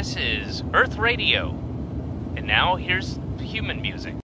This is Earth Radio. And now here's human music.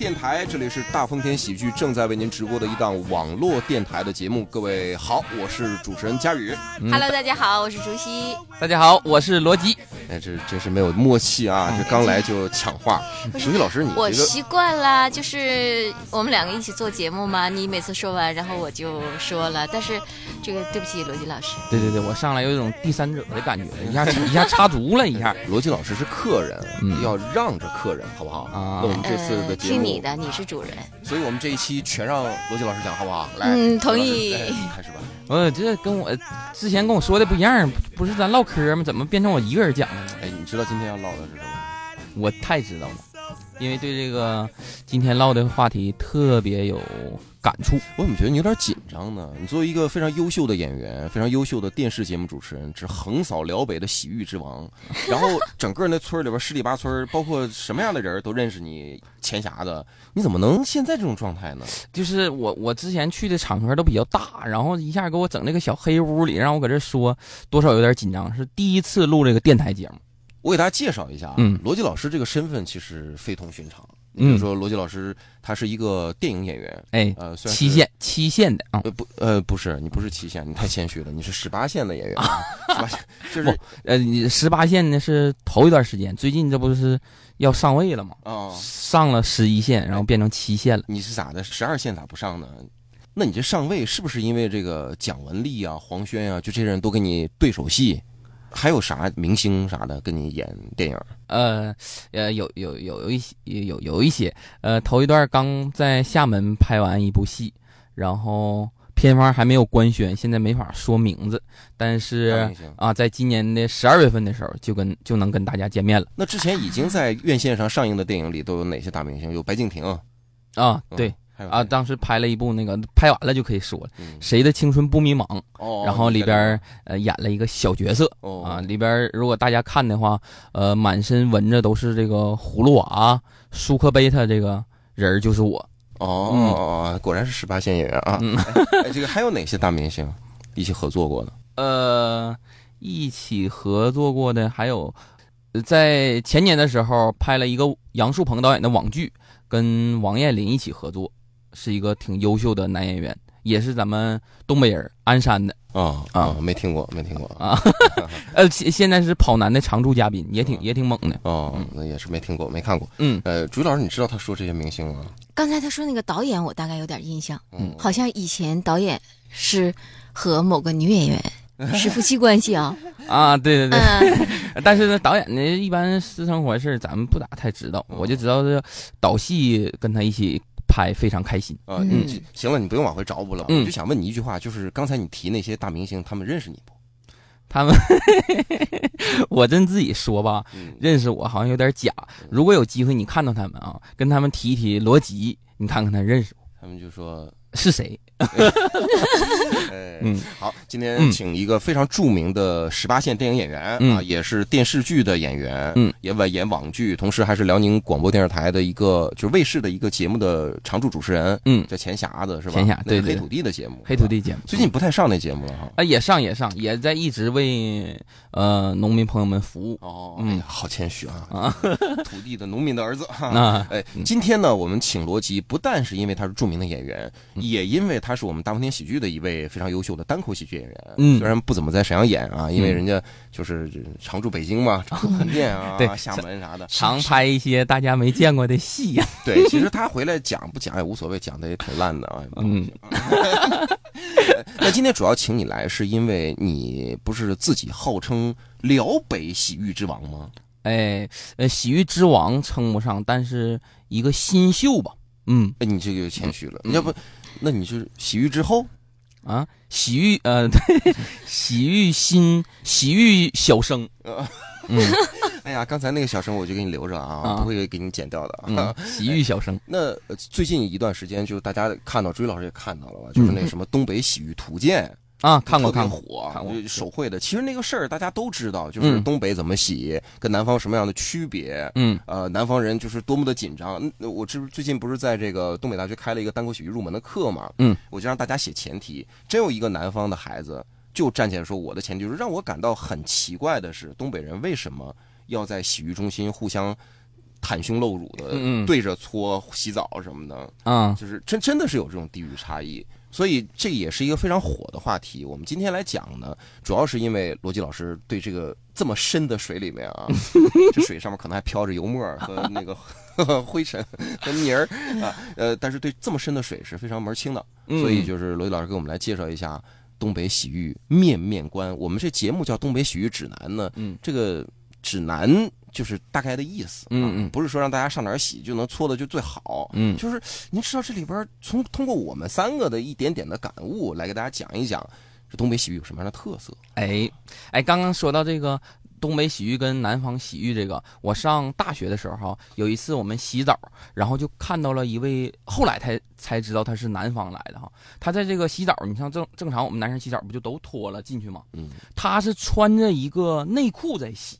电台，这里是大风天喜剧正在为您直播的一档网络电台的节目。各位好，我是主持人佳宇。Hello，大家好，我是竹溪。大家好，我是罗辑。哎，这真是没有默契啊！这刚来就抢话。熟悉老师，你这个我习惯了，就是我们两个一起做节目嘛，你每次说完，然后我就说了。但是这个对不起，罗辑老师，对对对，我上来有一种第三者的感觉，一下一下插足了一下。罗辑老师是客人，嗯要让着客人，好不好？啊那我们这次的呃，节目，听你的，你是主人。所以我们这一期全让罗辑老师讲，好不好？来，嗯同意哎开始吧。我这跟我之前跟我说的不一样，不是咱唠嗑吗？怎么变成我一个人讲了呢？哎，你知道今天要唠的是什么？我太知道了，因为对这个今天唠的话题特别有感触。我怎么觉得你有点紧张呢？你作为一个非常优秀的演员，非常优秀的电视节目主持人，是横扫辽北的洗浴之王，然后整个那村里边十里八村，包括什么样的人都认识你钱匣子，你怎么能现在这种状态呢？就是我我之前去的场合都比较大，然后一下给我整那个小黑屋里，让我搁这说，多少有点紧张。是第一次录这个电台节目，我给大家介绍一下啊，嗯罗辑老师这个身份其实非同寻常。比嗯如说，罗辑老师他是一个电影演员，哎，呃，虽然是期限期限的啊，呃不呃不是，你不是七线，你太谦虚了，你是十八线的演员啊，十八线 就是呃，你十八线呢是头一段时间，最近这不是要上位了吗？啊。上了十一线，然后变成七线了。你是咋的？十二线咋不上呢？那你这上位是不是因为这个蒋雯丽啊、黄轩啊，就这些人都跟你对手戏？还有啥明星啥的跟你演电影？呃呃，有有有有一些有有一些，呃，头一段刚在厦门拍完一部戏，然后片方还没有官宣，现在没法说名字，但是啊，在今年的十二月份的时候就跟就能跟大家见面了那之前已经在院线上上映的电影里都有哪些大明星？有白敬亭啊，嗯对。啊，当时拍了一部那个，拍完了就可以说了，嗯谁的青春不迷茫？哦，然后里边儿呃演了一个小角色，哦啊，里边如果大家看的话，呃，满身纹着都是这个葫芦娃、舒克贝塔这个人就是我。哦果然是十八线演员啊！嗯哎，这个还有哪些大明星一起合作过的？呃，一起合作过的还有，呃在前年的时候拍了一个杨树鹏导演的网剧，跟王彦霖一起合作，是一个挺优秀的男演员，也是咱们东北人，鞍山的啊啊没听过，没听过啊。呃，现现在是跑男的常驻嘉宾，也挺啊也挺猛的。哦，那也是没听过，没看过。嗯，呃，朱老师，你知道他说这些明星吗？刚才他说那个导演，我大概有点印象，嗯，好像以前导演是和某个女演员 是夫妻关系啊。啊，对对对。嗯，但是呢，导演呢，一般私生活事儿咱们不咋太知道，我就知道这导戏跟他一起拍非常开心。啊，嗯你行了，你不用往回找补了。嗯我就想问你一句话，就是刚才你提那些大明星，他们认识你不？他们，我真自己说吧，嗯，认识我好像有点假。如果有机会你看到他们啊，跟他们提一提罗辑，你看看他认识我他们就说，是谁？哎，嗯好，今天嗯请一个非常著名的十八线电影演员嗯啊，也是电视剧的演员，嗯，也演演网剧，同时还是辽宁广播电视台的一个就是卫视的一个节目的常驻主持人，嗯，叫钱匣子是吧？钱匣对对黑土地的节目，黑土地节目。最近不太上那节目了哈。啊，也上也上，也在一直为呃农民朋友们服务哦，嗯好谦虚啊！啊。土地的农民的儿子哈。那哎，今天呢，我们请罗辑，不但是因为他是著名的演员，嗯也因为他是我们大风天喜剧的一位非常优秀的单口喜剧演员。嗯虽然不怎么在沈阳演啊，因为嗯人家就是常驻北京嘛，常驻横店啊、对厦门啥的。常拍一些大家没见过的戏呀、对，其实他回来讲不讲也无所谓，讲的也挺烂的啊。嗯，那今天主要请你来，是因为你不是自己号称辽北洗浴之王吗？哎，呃，洗浴之王称不上，但是一个新秀吧。嗯哎，你这个就谦虚了，要不，那你就是洗浴之后。啊，洗浴呃，对，洗浴新洗浴小生，嗯 哎呀，刚才那个小生我就给你留着啊，啊不会给你剪掉的。嗯，洗浴小生，那呃最近一段时间，就大家看到，朱宇老师也看到了吧？就是那什么东北洗浴图鉴。啊，看过看过，火，看过手绘的。其实那个事儿大家都知道，就是嗯东北怎么洗，跟南方什么样的区别。嗯呃，南方人就是多么的紧张。嗯我这最近不是在这个东北大学开了一个单口喜剧入门的课嘛？嗯，我就让大家写前提。真有一个南方的孩子就站起来说，我的前提就是让我感到很奇怪的是，东北人为什么要在洗浴中心互相袒胸露乳的嗯嗯对着搓洗澡什么的？啊，就是真真的是有这种地域差异，所以这也是一个非常火的话题。我们今天来讲呢，主要是因为罗辑老师对这个这么深的水里面啊，这水上面可能还飘着油沫儿和那个 灰尘和泥儿啊，呃，但是对这么深的水是非常门清的，嗯所以就是罗辑老师给我们来介绍一下。东北洗浴面面观，我们这节目叫《东北洗浴指南》呢。嗯，这个指南就是大概的意思。嗯啊嗯不是说让大家上哪儿洗就能搓的就最好。嗯就是您知道这里边从通过我们三个的一点点的感悟来给大家讲一讲，这东北洗浴有什么样的特色？哎哎，刚刚说到这个东北洗浴跟南方洗浴这个，我上大学的时候有一次我们洗澡，然后就看到了一位，后来才才知道他是南方来的哈。他在这个洗澡，你像正正常我们男生洗澡不就都脱了进去吗？嗯，他是穿着一个内裤在洗。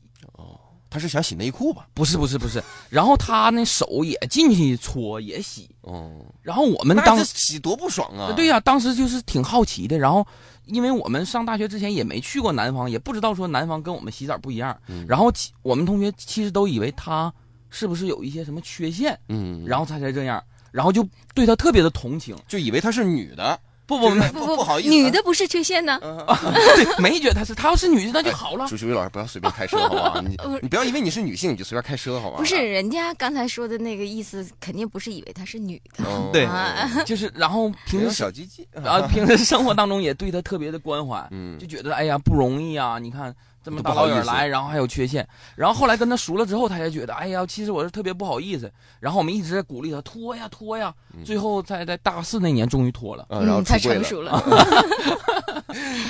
他是想洗内裤吧？不是不是不是，然后他那手也进去搓也洗，哦，然后我们当时洗多不爽啊！对呀、当时就是挺好奇的。然后，因为我们上大学之前也没去过南方，也不知道说南方跟我们洗澡不一样。嗯然后其我们同学其实都以为他是不是有一些什么缺陷，嗯，然后他才这样，然后就对他特别的同情。就以为他是女的，不不不不不好意思啊，女的不是缺陷呢？对，没觉得她是，她要是女的那就好了。朱朱宇老师不要随便开车好不好？你你不要因为你是女性你就随便开车好吧？不是，人家刚才说的那个意思，肯定不是以为她是女的。哦，对啊就是，然后平时小鸡鸡 啊，平时生活当中也对她特别的关怀，嗯就觉得哎呀不容易啊！你看这么大老远来，然后还有缺陷，然后后来跟他熟了之后，他才觉得哎呀，其实我是特别不好意思。然后我们一直在鼓励他脱呀脱呀，最后在在大四那年终于脱了。嗯，然后嗯，太出柜了，成熟了。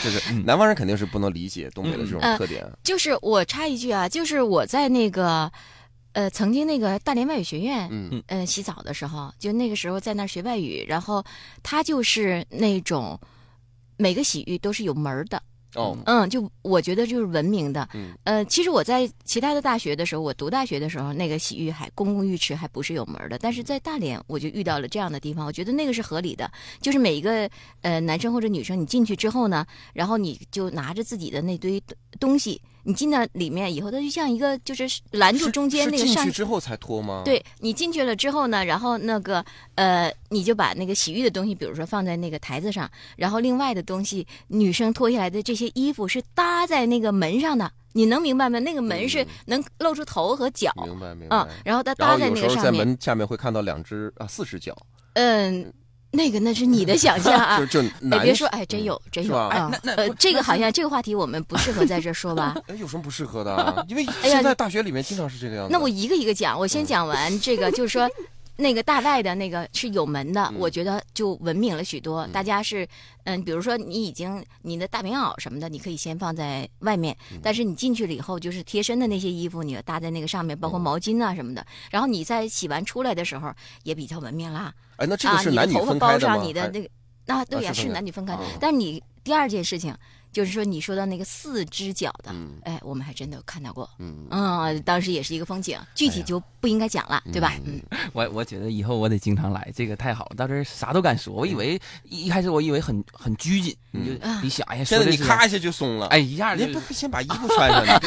就是南方人肯定是不能理解东北的这种嗯特点。就是我插一句啊，就是我在那个，呃，曾经那个大连外语学院，嗯呃，洗澡的时候，就那个时候在那儿学外语，然后他就是那种每个洗浴都是有门儿的，哦，嗯，就我觉得就是文明的。嗯。呃，其实我在其他的大学的时候，我读大学的时候，那个洗浴还公共浴池还不是有门儿的，但是在大连我就遇到了这样的地方，我觉得那个是合理的，就是每一个呃男生或者女生，你进去之后呢，然后你就拿着自己的那堆东西，你进到里面以后，它就像一个就是拦住中间那个上去之后才脱吗？，对你进去了之后呢，然后那个呃，你就把那个洗浴的东西，比如说放在那个台子上，然后另外的东西，女生脱下来的这些衣服是搭在那个门上的，你能明白吗？那个门是嗯能露出头和脚，明白明白。嗯，然后它搭在那个上面，在门下面会看到两只啊四只脚，嗯，那个那是你的想象啊 就。就哎，男别说，哎，真有，真有啊！呃，这个好像这个话题我们不适合在这说吧？哎，有什么不适合的啊？因为现在大学里面经常是这个样子。那我一个一个讲，我先讲完这个，就是说。那个大外的那个是有门的，嗯我觉得就文明了许多。嗯大家是，嗯，比如说你已经你的大棉袄什么的，你可以先放在外面，嗯但是你进去了以后，就是贴身的那些衣服，你要搭在那个上面，包括哦毛巾啊什么的。然后你在洗完出来的时候也比较文明啦，哎，那这个啊，是男女头发包分开的吗？还上你的那个，啊，对呀、是是男女分开哦。但是你第二件事情就是说，你说到那个四只脚的，嗯哎，我们还真的有看到过。嗯嗯，当时也是一个风景，具体就不应该讲了，对吧？嗯，我我觉得以后我得经常来，这个太好了，到这儿啥都敢说。我以为一一开始我以为很很拘谨，你就嗯你想，哎呀，现在你咔一下就松了。哎，一下就你不先把衣服穿上，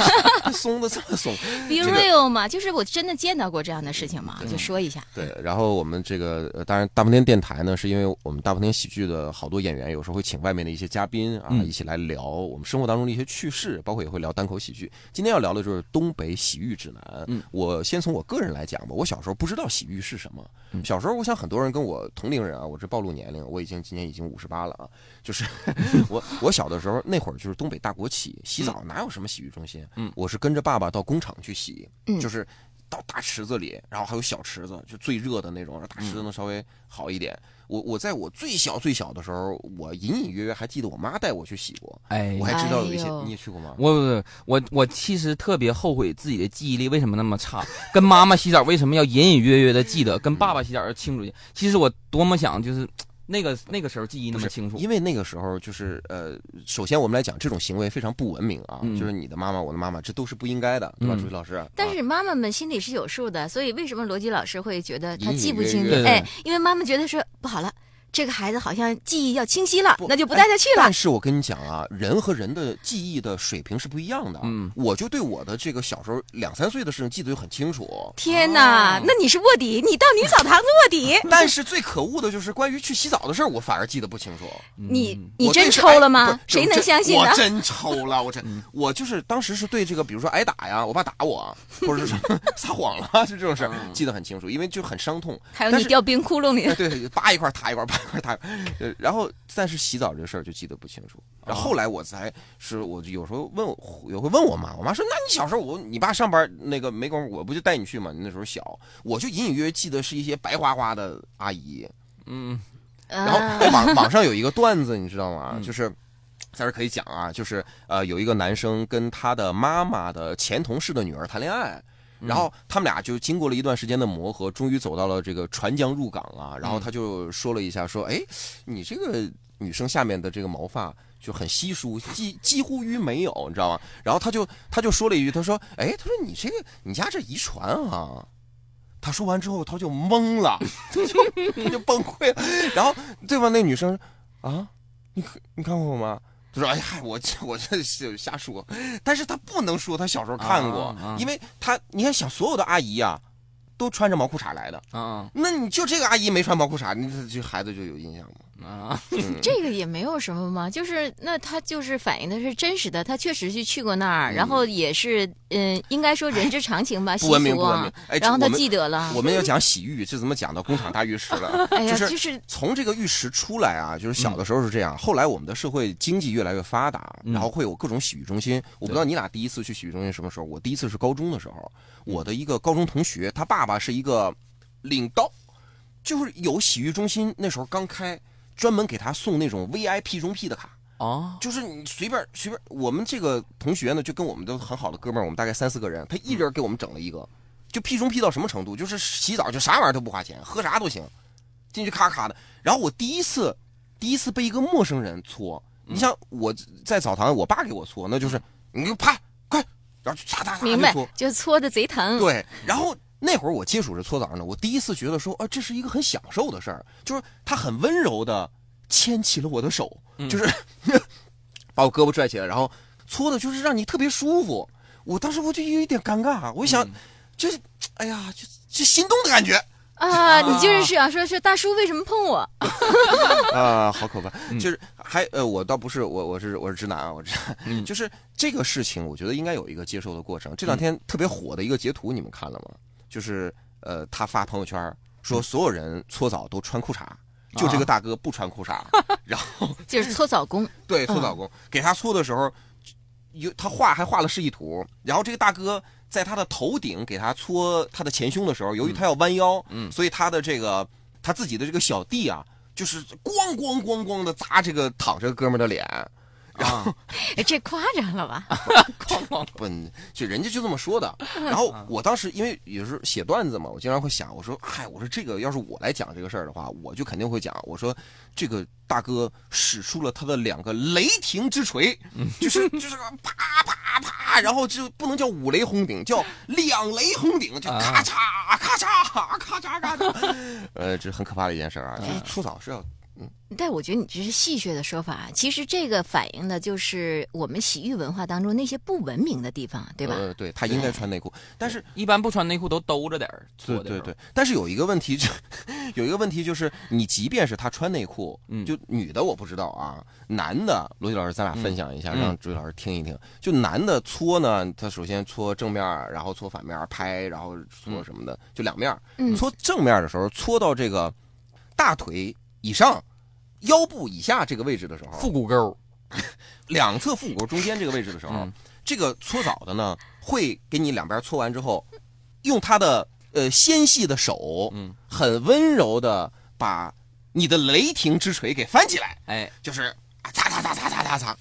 你 松的这么松。be real 嘛，就是我真的见到过这样的事情嘛，就说一下。对，然后我们这个呃当然大风天电台呢，是因为我们大风天喜剧的好多演员有时候会请外面的一些嘉宾啊，嗯一起来聊我们生活当中的一些趣事，包括也会聊单口喜剧。今天要聊的就是东北洗浴指南。嗯我先从我个人来讲吧，我小时候不知道洗浴是什么。嗯小时候，我想很多人跟我同龄人啊，我这暴露年龄，我已经今年已经五十八了啊。就是 我我小的时候那会儿就是东北大国企洗澡哪有什么洗浴中心？嗯我是跟着爸爸到工厂去洗，嗯就是。到大池子里，然后还有小池子，就最热的那种，大池子能稍微好一点。我我在我最小最小的时候，我隐隐约约还记得我妈带我去洗过，哎我还知道有一些哎，你也去过吗？我我我我其实特别后悔自己的记忆力为什么那么差，跟妈妈洗澡为什么要隐隐约约的记得，跟爸爸洗澡要清楚些。其实我多么想就是那个那个时候记忆那么清楚，因为那个时候就是呃，首先我们来讲这种行为非常不文明啊，嗯就是你的妈妈，我的妈妈，这都是不应该的，对吧？嗯朱毅老师，但啊是妈妈们心里是有数的，所以为什么罗辑老师会觉得他记不清楚？哎，因为妈妈觉得说不好了，这个孩子好像记忆要清晰了，那就不带他去了但。是我跟你讲啊，人和人的记忆的水平是不一样的。嗯我就对我的这个小时候两三岁的事情记得就很清楚。天哪，哦那你是卧底，你到女澡堂子卧底，但是最可恶的就是关于去洗澡的事儿，我反而记得不清楚。你嗯你真抽了吗？谁能相信呢我？真抽了，我真，嗯我就是当时是对这个，比如说挨打呀，我爸打我，或者是 撒谎了，就这种事儿记得很清楚，因为就很伤痛。还有你掉冰窟窿里哎，，对，扒一块儿塌一块儿，扒一块儿塌一块儿。呃，然后但是洗澡这事儿就记得不清楚。然后后来我才是，我就有时候问我，有会问我妈，我妈说：“那你小时候我你爸上班那个没工夫，我不就带你去吗？你那时候小，我就隐隐约约记得是一些白花花的阿姨。嗯然后网网上有一个段子，你知道吗？嗯就是。”在这可以讲啊，就是呃，有一个男生跟他的妈妈的前同事的女儿谈恋爱，然后他们俩就经过了一段时间的磨合，终于走到了这个船江入港啊。然后他就说了一下，说：“哎，你这个女生下面的这个毛发就很稀疏，几几乎于没有，你知道吗？”然后他就他就说了一句，他说：“哎，他说你这个你家这遗传啊。”他说完之后，他就懵了，他 就他就崩溃了。然后对方？那女生啊，你你看过我吗？他说：“哎呀，我这我这是瞎说，但是他不能说他小时候看过，啊啊。因为他你看想所有的阿姨呀、都穿着毛裤衩来的，啊。那你就这个阿姨没穿毛裤衩，你这这孩子就有印象吗？啊，嗯这个也没有什么嘛，就是那他就是反映的是真实的，他确实是去过那儿，然后也是嗯、应该说人之常情吧，习不文明，俗啊不文明。。哎，然后他记得了，我们要讲洗浴，这怎么讲到工厂大浴池了？哎呀，就是就是从这个浴池出来啊，就是小的时候是这样，后来我们的社会经济越来越发达，嗯然后会有各种洗浴中心。我不知道你俩第一次去洗浴中心什么时候？我第一次是高中的时候，我的一个高中同学，他爸爸是一个领导，就是有洗浴中心，那时候刚开，专门给他送那种 VIP 中 P 的卡。哦，就是你随便随便，我们这个同学呢，就跟我们都很好的哥们儿，我们大概三四个人，他一人给我们整了一个，就 P 中 P 到什么程度？就是洗澡就啥玩意儿都不花钱，喝啥都行，进去咔咔的。然后我第一次，第一次被一个陌生人搓，你像我在澡堂，我爸给我搓，那就是你就啪快，然后就嚓嚓嚓明白就搓，，就搓的贼疼。对，然后那会儿我接触这搓澡呢，我第一次觉得说，啊，这是一个很享受的事儿，就是他很温柔的牵起了我的手，就是 把我胳膊拽起来，然后搓的就是让你特别舒服。我当时我就有一点尴尬，我一想，就是，哎呀，就就心动的感觉啊，你就是想说是大叔为什么碰我？啊、好可怕。嗯就是还呃，我倒不是我我是我是直男啊，我直男，嗯就是这个事情，我觉得应该有一个接受的过程。这两天特别火的一个截图，你们看了吗？就是呃，他发朋友圈说所有人搓澡都穿裤衩，就这个大哥不穿裤衩，然后 就是搓澡工，对搓澡工。给他搓的时候，有他画还画了示意图，然后这个大哥在他的头顶给他搓他的前胸的时候，由于他要弯腰，嗯。所以他的这个他自己的这个小弟啊，就是咣咣咣咣的砸这个躺着哥们儿的脸，啊，哎，这夸张了吧？哐哐，不，就人家就这么说的。然后我当时因为有时候写段子嘛，我经常会想，我说，嗨，我说这个要是我来讲这个事儿的话，我就肯定会讲，我说这个大哥使出了他的两个雷霆之锤，就是就是啪啪啪，然后就不能叫五雷轰顶，叫两雷轰顶，就咔嚓咔嚓咔嚓咔嚓，呃，这是很可怕的一件事啊，就是搓澡是要但我觉得你这是戏谑的说法，其实这个反映的就是我们洗浴文化当中那些不文明的地方，对吧？呃，对他应该穿内裤，但是一般不穿内裤都兜着点儿搓的对对对，但是有一个问题就 有一个问题就是，你即便是他穿内裤，嗯就女的我不知道啊，男的罗辑老师咱俩分享一下，嗯让朱毅老师听一听。就男的搓呢，他首先搓正面，然后搓反面拍，然后搓什么的，就两面。嗯搓正面的时候，搓到这个大腿以上。腰部以下这个位置的时候，腹股沟，两侧腹股沟中间这个位置的时候，嗯。这个搓澡的呢，会给你两边搓完之后，用他的呃纤细的手，嗯，很温柔的把你的雷霆之锤给翻起来，哎，就是啊擦擦擦擦擦擦擦。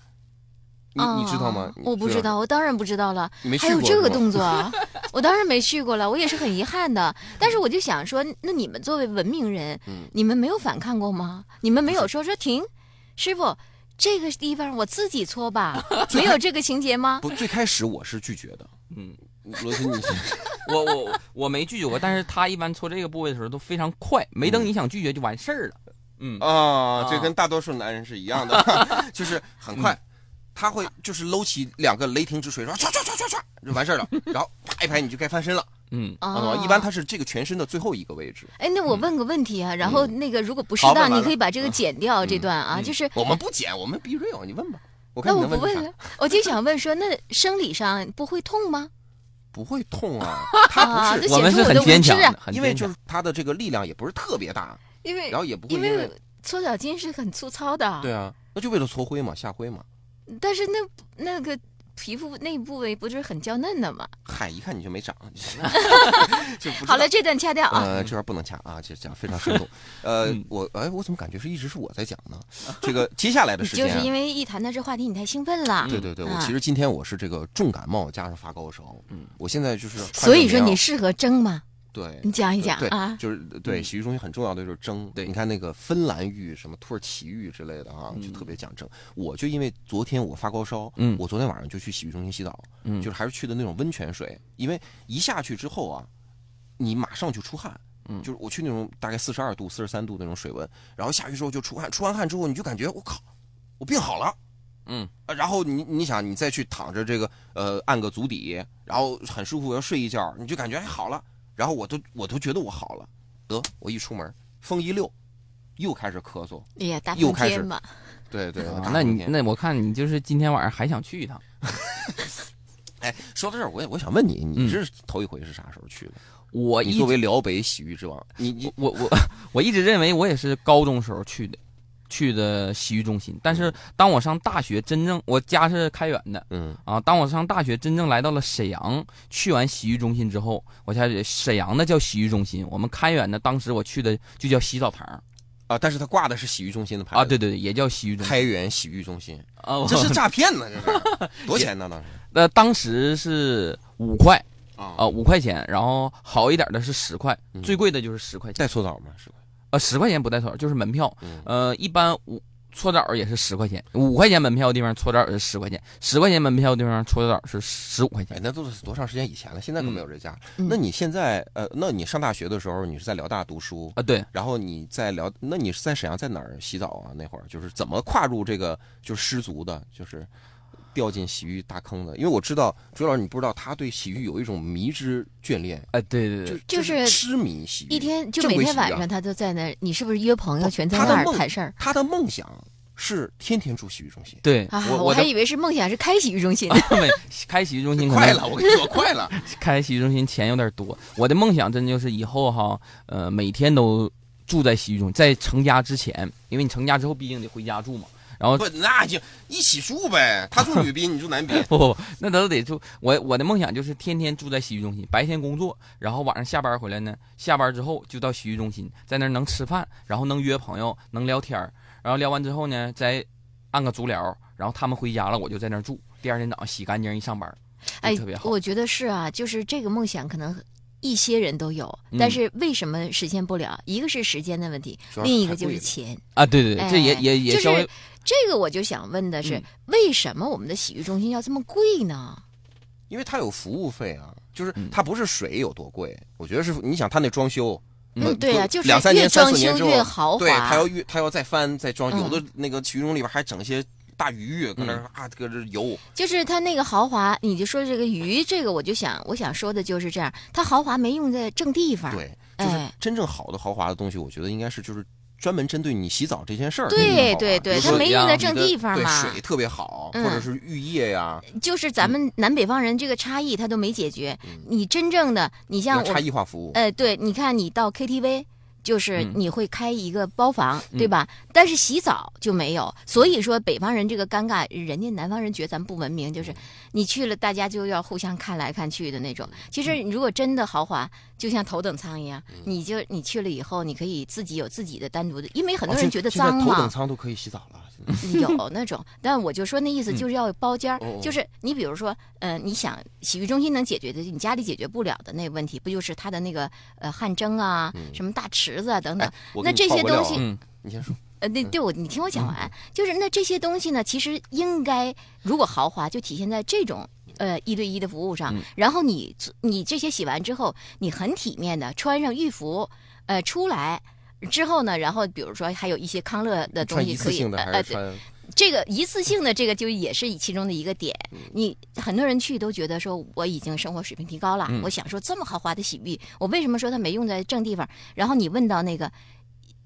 你你知道吗哦？我不知道，我当然不知道了。没去还有这个动作啊，我当然没去过了，我也是很遗憾的。但是我就想说，那你们作为文明人，嗯你们没有反抗过吗？你们没有说说停，师傅，这个地方我自己搓吧，没有这个情节吗？不，最开始我是拒绝的。嗯，罗森，你先 我我我没拒绝过，但是他一般搓这个部位的时候都非常快，没等你想拒绝就完事儿了。嗯啊，这啊跟大多数男人是一样的，就是很快，他会就是搂起两个雷霆之锤，说唰唰唰唰唰就完事儿了，然后啪一拍你就该翻身了，嗯，啊，哦一般他是这个全身的最后一个位置。哎，那我问个问题啊，然后那个如果不适当，你可以把这个剪掉这段啊，嗯就是我们不剪，我们 be real，你问吧，我看那我不问了，我就想问说，那生理上不会痛吗？不会痛啊，他啊，不是这我们是显出我的无很坚强因为就是他的这个力量也不是特别大，因为然后也不会因因为为搓脚筋是很粗糙的，对啊，那就为了搓灰嘛，下灰嘛。但是那那个皮肤那部位不是很娇嫩的吗？嗨，一看你就没长，就 不好了，这段掐掉啊。呃，这段不能掐啊，这讲非常生动。呃，嗯我哎，我怎么感觉是一直是我在讲呢？这个接下来的时间啊，就是因为一谈到这话题，你太兴奋了。对对对，我啊其实今天我是这个重感冒加上发高烧，嗯，我现在就是所以说你适合蒸吗？对你讲一讲对，啊。就是对洗浴中心很重要的就是蒸。对你看那个芬兰浴、什么土耳其浴之类的啊，就特别讲蒸。我就因为昨天我发高烧，嗯我昨天晚上就去洗浴中心洗澡，嗯就是还是去的那种温泉水，因为一下去之后啊，你马上就出汗。嗯就是我去那种大概四十二度、四十三度那种水温，然后下去之后就出汗，出完汗之后你就感觉我靠，我病好了。嗯啊，然后你你想你再去躺着这个呃按个足底，然后很舒服要睡一觉，你就感觉哎好了，然后我都我都觉得我好了，得我一出门风一溜，又开始咳嗽，哎呀，大又开始嘛，对对，啊那你那我看你就是今天晚上还想去一趟，哎说到这儿，我也我想问你，你这是头一回是啥时候去的？我作为辽北洗浴之王，你你我我我一直认为我也是高中时候去的，去的洗浴中心。但是当我上大学，真正我家是开远的。嗯。啊，当我上大学真正来到了沈阳，去完洗浴中心之后，我才沈阳的叫洗浴中心，我们开远的当时我去的就叫洗澡堂啊，但是他挂的是洗浴中心的牌啊，子对对对，也叫洗浴中心。开元洗浴中心，啊，我这是诈骗呢，这是。多少钱呢？当时？那当时是五块。啊。啊，五块钱，然后好一点的是十块，嗯。最贵的就是十块钱，带搓澡吗？是吧？呃，十块钱不带搓澡，就是门票。嗯呃，一般五搓澡也是十块钱，五块钱门票的地方搓澡是十块钱，十块钱门票的地方搓澡是十五块钱。，哎那都是多长时间以前了？现在可没有这价。嗯那你现在呃，那你上大学的时候，你是在辽大读书，啊，对，然后你在辽，那你是在沈阳在哪儿洗澡啊？那会儿就是怎么跨入这个就是失足的，就是掉进洗浴大坑的？因为我知道朱老师，你不知道他对洗浴有一种迷之眷恋，哎，对对对，就是痴迷洗浴。一天就每天晚上他都在那儿，你是不是约朋友全在那他的梦儿谈事儿他的梦想是天天住洗浴中心。对，啊？我我我还以为是梦想是开洗浴中心。没开洗浴中心快了，我跟你说快了。开洗浴中心钱有点多。我的梦想真就是以后哈，呃，每天都住在洗浴中心，在成家之前，因为你成家之后毕竟得回家住嘛。然后不，那就一起住呗。他住 女宾，你住男宾。不不不，那都得住。我我的梦想就是天天住在洗浴中心，白天工作，然后晚上下班回来呢，下班之后就到洗浴中心，在那儿能吃饭，然后能约朋友，能聊天儿然后聊完之后呢，再按个足疗，然后他们回家了，我就在那儿住。第二天早上洗干净一上班，哎特别，好。我觉得是啊，就是这个梦想可能一些人都有，但嗯是为什么实现不了？一个是时间的问题，另一个就是钱。啊，对对对，这也哎也也就是稍微这个我就想问的是，嗯。为什么我们的洗浴中心要这么贵呢？因为它有服务费啊，就是嗯。它不是水有多贵，我觉得是你想它那装修，嗯呃对呀就是两三年、越装三四年之后，修越豪华。对，它要越它要再翻再装，嗯有的那个洗浴中里边还整一些大鱼搁那嗯。啊，搁这游，就是它那个豪华，你就说这个鱼，这个我就想，我想说的就是这样，它豪华没用在正地方。对，就是哎。真正好的豪华的东西，我觉得应该是就是专门针对你洗澡这件事儿。对对对，它没用在正地方嘛。水特别好，嗯或者是浴液呀，就是咱们南北方人这个差异，它都没解决。你真正的，你像我差异化服务。呃，对，你看你到 KTV，就是嗯你会开一个包房，嗯对吧？但是洗澡就没有，所以说北方人这个尴尬，人家南方人觉得咱不文明，就是你去了，大家就要互相看来看去的那种。其实如果真的豪华，就像头等舱一样，你就你去了以后，你可以自己有自己的单独的，因为很多人觉得脏哦现在头等，舱都可以洗澡了。有那种。但我就说那意思就是要包间儿，就是你比如说，呃，你想洗浴中心能解决的，你家里解决不了的那个问题，不就是它的那个呃汗蒸啊，什么大池子啊等等。哎，那这些东西你先说。呃，那对我，你听我讲完，就是那这些东西呢，其实应该如果豪华，就体现在这种呃一对一的服务上。嗯然后你你这些洗完之后，你很体面的穿上浴服，呃，出来之后呢，然后比如说还有一些康乐的东西可以，呃呃，对？这个一次性的这个就也是其中的一个点。嗯你很多人去都觉得说我已经生活水平提高了，嗯我享受这么豪华的洗浴，我为什么说它没用在正地方？然后你问到那个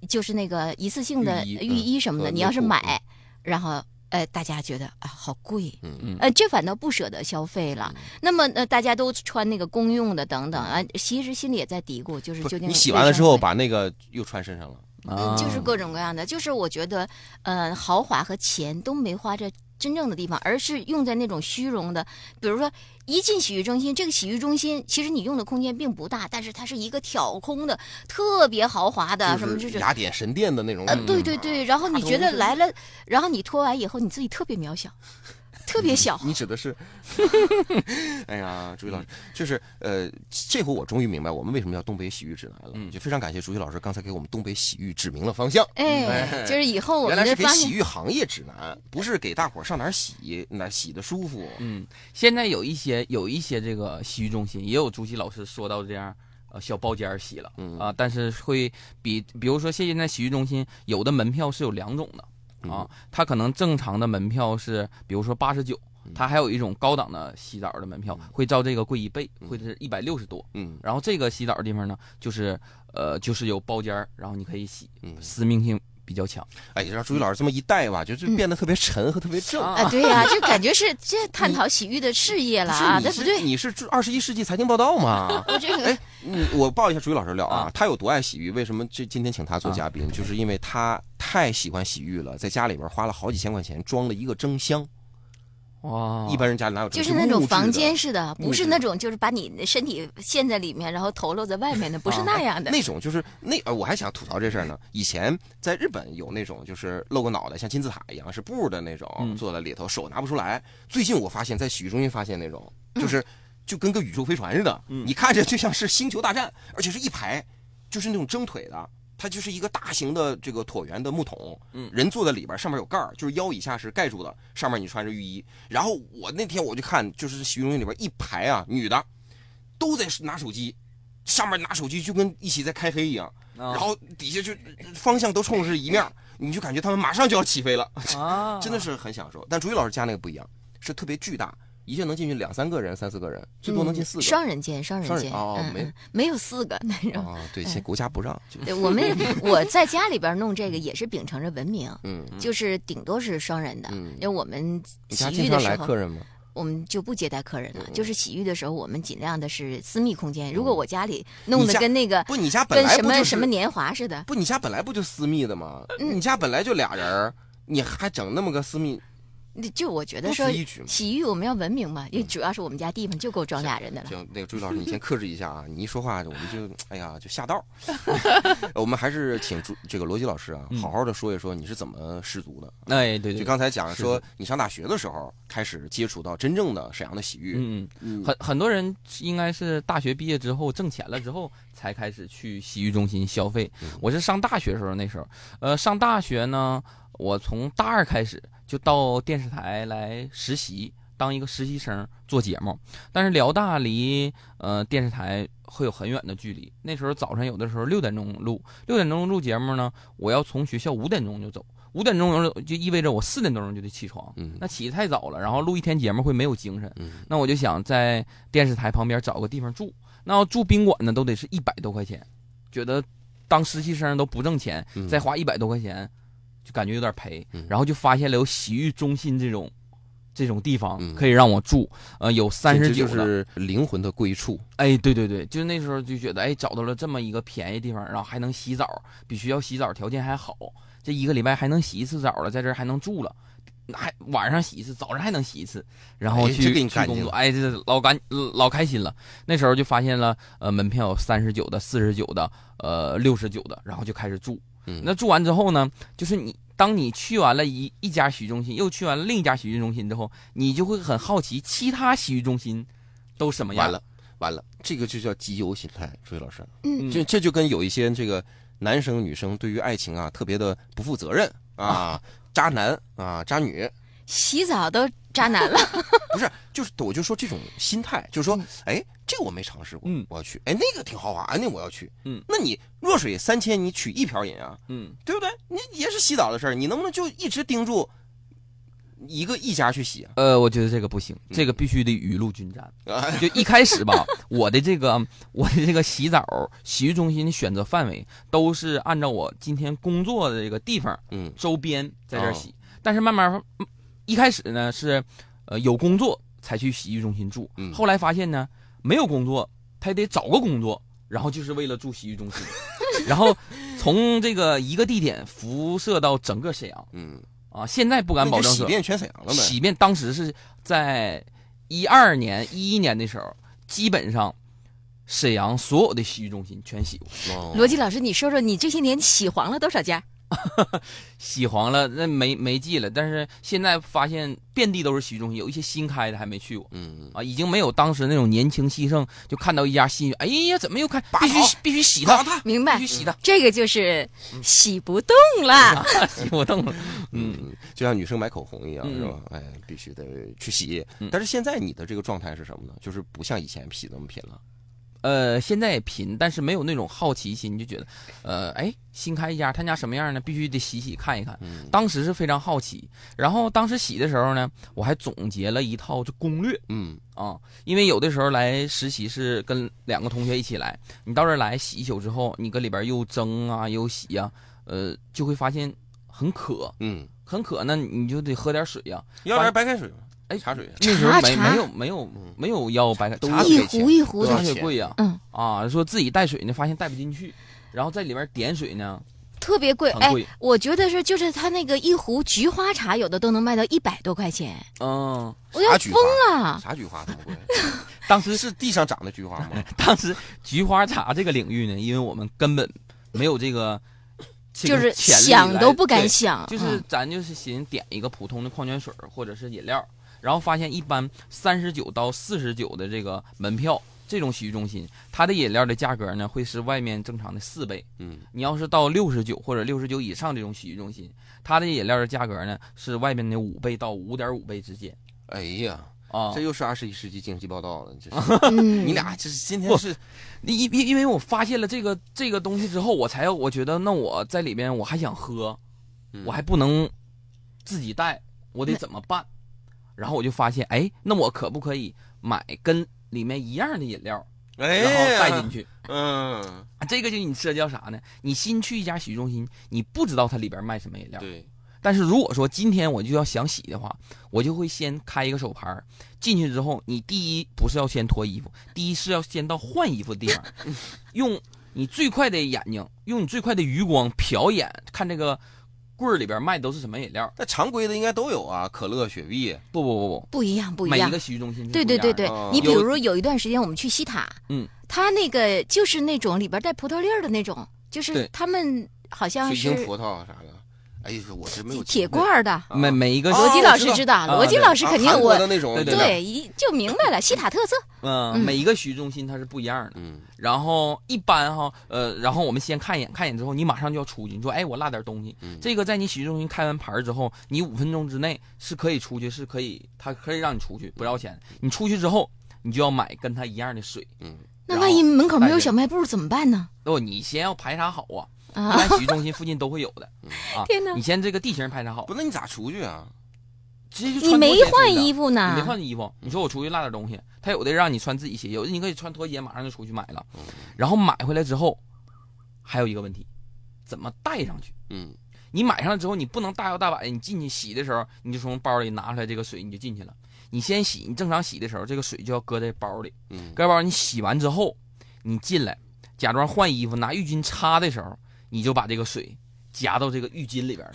就是那个一次性的浴衣什么的，嗯你要是买，然后。呃，大家觉得啊，好贵，嗯嗯呃，这反倒不舍得消费了。那么，呃，大家都穿那个公用的等等啊，其实心里也在嘀咕，就是不究竟你洗完了之后，把那个又穿身上了。就是各种各样的，就是我觉得，呃，豪华和钱都没花在真正的地方，而是用在那种虚荣的，比如说一进洗浴中心，这个洗浴中心其实你用的空间并不大，但是它是一个挑空的，特别豪华的，什么这种。雅典神殿的那种。呃，对对对，然后你觉得来了，然后你脱完以后，你自己特别渺小，特别小。你指的是？哎呀，朱毅老师，就是呃，这回我终于明白我们为什么叫东北洗浴指南了。嗯就非常感谢朱毅老师刚才给我们东北洗浴指明了方向。哎，就是以后我原来是给洗浴行业指南，不是给大伙儿上哪儿洗哪儿洗的舒服。嗯，现在有一些有一些这个洗浴中心，也有朱熹老师说到这样。呃，小包间儿洗了，嗯啊，但是会比，比如说现在洗浴中心有的门票是有两种的，嗯啊，它可能正常的门票是，比如说八十九，嗯它还有一种高档的洗澡的门票，会照这个贵一倍，会是一百六十多。嗯然后这个洗澡的地方呢，就是呃，就是有包间儿，然后你可以洗，嗯，私密性比较强。哎，让朱毅老师这么一带吧，就就变得特别沉和特别正。啊，对呀、就感觉是这探讨洗浴的事业了啊，不是对不对？你是二十一世纪财经报道吗？我这个哎，嗯，我报一下朱毅老师料啊啊，他有多爱洗浴？为什么这今天请他做嘉宾？就是因为他太喜欢洗浴了，在家里边花了好几千块钱装了一个蒸箱。哇，一般人家里哪有蒸就？是那种房间似的，不是那种就是把你身体陷在里面，然后头露在外面的，不是那样的。那种就是那呃，我还想吐槽这事儿呢。以前在日本有那种就是露个脑袋像金字塔一样是布的那种，嗯坐在里头手拿不出来。最近我发现，在洗浴中心发现那种，就是就跟个宇宙飞船似的，你看着就像是星球大战，而且是一排，就是那种蒸腿的。它就是一个大型的这个椭圆的木桶，嗯人坐在里边，上面有盖儿，就是腰以下是盖住的，上面你穿着浴衣。然后我那天我就看，就是洗浴中心里边一排啊，女的都在拿手机，上面拿手机就跟一起在开黑一样，然然后底下就方向都冲着是一面，你就感觉他们马上就要起飞了，啊，真的是很享受。但朱一老师家那个不一样，是特别巨大，一下能进去两三个人、三四个人，最多能进四嗯个。双人间，双人间，哦没没有四个那种。啊，对，现在国家不让，对我们 我在家里边弄这个也是秉承着文明，嗯就是顶多是双人的，嗯因为我们你家洗浴的时候客人吗？我们就不接待客人了，嗯就是洗浴的时候我们尽量的是私密空间。如果我家里弄的跟那个不，你家本跟什么什么年华似的，不，你家本来不就私密的吗？嗯你家本来就俩人儿，你还整那么个私密，那就我觉得说。洗浴我们要文明嘛，因为主要是我们家地方就够装俩人的了。行，那个朱老师，你先克制一下啊！你一说话，我们就哎呀就下道儿。我们还是请朱这个罗辑老师啊，嗯好好的说一说你是怎么失足的。哎，对对，就刚才讲说，你上大学的时候开始接触到真正的沈阳的洗浴，嗯很很多人应该是大学毕业之后挣钱了之后才开始去洗浴中心消费。嗯我是上大学的时候，那时候，呃，上大学呢，我从大二开始就到电视台来实习，当一个实习生做节目。但是辽大离呃电视台会有很远的距离，那时候早上有的时候六点钟录，六点钟录节目呢，我要从学校五点钟就走。五点钟就意味着我四点多钟就得起床，嗯那起得太早了，然后录一天节目会没有精神，嗯那我就想在电视台旁边找个地方住。那要住宾馆呢，都得是一百多块钱，觉得当实习生都不挣钱，嗯再花一百多块钱，就感觉有点赔。嗯然后就发现了有洗浴中心这种这种地方嗯可以让我住，呃，有三十九是灵魂的归处。哎，对对对，就是那时候就觉得，哎，找到了这么一个便宜地方，然后还能洗澡，比学校洗澡条件还好，这一个礼拜还能洗一次澡了，在这儿还能住了，还晚上洗一次，早上还能洗一次，然后哎去、这给你干净去工作，哎，这老干老开心了。那时候就发现了，呃，门票有三十九的、四十九的、呃六十九的，然后就开始住。嗯。那住完之后呢，就是你当你去完了一一家洗浴中心，又去完了另一家洗浴中心之后，你就会很好奇其他洗浴中心都什么样。完了，完了，这个就叫集邮心态，朱毅老师。嗯。这这就跟有一些这个男生女生对于爱情啊特别的不负责任啊，渣男啊，渣女，洗澡都渣男了，不是，就是我就说这种心态，就是说，哎，这个我没尝试过，嗯我要去，哎，那个挺豪华，那我要去，嗯，那你弱水三千，你取一瓢饮啊，嗯，对不对？你也是洗澡的事儿，你能不能就一直盯住一个一家去洗啊？呃，我觉得这个不行，嗯这个必须得雨露均沾。啊，就一开始吧，我的这个我的这个洗澡洗浴中心的选择范围都是按照我今天工作的这个地方嗯周边在这儿洗。但是慢慢嗯一开始呢是呃有工作才去洗浴中心住，嗯后来发现呢没有工作，他也得找个工作，然后就是为了住洗浴中心，然后从这个一个地点辐射到整个沈阳嗯，啊。现在不敢保证说洗遍全沈阳了呗。洗遍当时是在一二年、一一年的时候，基本上沈阳所有的洗浴中心全洗过，哦罗辑老师，你说说你这些年洗黄了多少家？洗黄了那没没记了。但是现在发现遍地都是洗浴中心，有一些新开的还没去过嗯，啊，已经没有当时那种年轻气盛，就看到一家新浴，哎呀，怎么又开？必须必须洗它，明白必须，洗它，这个就是洗不动了。洗不动了。嗯，嗯，就像女生买口红一样，嗯是吧？哎，必须得去洗嗯。但是现在你的这个状态是什么呢？就是不像以前洗那么频了。呃，现在也贫，但是没有那种好奇心，就觉得，呃，哎，新开一家，他家什么样呢？必须得洗洗看一看。嗯当时是非常好奇，然后当时洗的时候呢，我还总结了一套就攻略嗯啊，因为有的时候来实习是跟两个同学一起来，你到这儿来洗一宿之后，你搁里边又蒸啊又洗呀、呃，就会发现很渴，嗯，很渴那，你就得喝点水呀、要点白开水吗？哎茶水。那时候没没有没有没有要白开，一壶一壶茶的，水贵呀、嗯，啊，说自己带水呢，发现带不进去，然后在里面点水呢，特别贵。哎，我觉得是，就是他那个一壶菊花茶，有的都能卖到一百多块钱，嗯，我要疯？了。啥菊花这么贵？当时是地上长的菊花吗？当时菊花茶这个领域呢，因为我们根本没有这个，就是想都不敢想，就是嗯咱就是寻思点一个普通的矿泉水或者是饮料，然后发现一般三十九到四十九的这个门票，这种洗浴中心，它的饮料的价格呢会是外面正常的四倍。嗯，你要是到六十九或者六十九以上这种洗浴中心，它的饮料的价格呢是外面的五倍到五点五倍之间哎呀，啊这。又是二十一世纪经济报道了。这是 嗯你俩这是今天是因因因为我发现了这个这个东西之后，我才我觉得那我在里边我还想喝，嗯我还不能自己带，我得怎么办？然后我就发现，哎，那我可不可以买跟里面一样的饮料，哎然后带进，去？嗯，啊这个就你涉及到啥呢？你新去一家洗浴中心，你不知道它里边卖什么饮料。对，但是如果说今天我就要想洗的话，我就会先开一个手牌，进去之后，你第一不是要先脱衣服，第一是要先到换衣服的地方，用你最快的眼睛，用你最快的余光瞟眼，看这个柜儿里边卖的都是什么饮料。那常规的应该都有啊，可乐、雪碧。不不不不不一样，不一样每一个。洗浴中心对对对对哦，你比如说有一段时间我们去西塔，嗯，它那个就是那种里边带葡萄粒儿的那种，就是他们好像水晶是葡萄啥的。哎呀，我这没有铁罐儿的。每每一个罗辑老师知道，啊罗辑老师肯定我韩国的那种，对对对一就明白了，西塔特色。嗯、嗯每一个洗浴中心它是不一样的。嗯，然后一般哈，呃，然后我们先看一眼，看一眼之后，你马上就要出去。你说，哎，我落点东西。嗯这个在你洗浴中心开完牌儿之后，你五分钟之内是可以出去，是可以，他可以让你出去，不要钱。你出去之后，你就要买跟他一样的水。嗯，那万一门口没有小卖部怎么办呢？哦，你先要排查好啊，一啊，般洗浴中心附近都会有的啊。天哪你先这个地形排查好不，，那你咋出去啊？直接就你没换衣服。服呢？你没换衣服，你说我出去落点东西，他有的让你穿自己鞋，有的你可以穿拖鞋马上就出去买了，然后买回来之后，还有一个问题，怎么带上去？嗯，你买上了之后，你不能大摇大摆，你进去洗的时候，你就从包里拿出来这个水，你就进去了。你先洗，你正常洗的时候，这个水就要搁在包里。嗯搁包你洗完之后，你进来，假装换衣服，拿浴巾擦的时候，你就把这个水夹到这个浴巾里边了。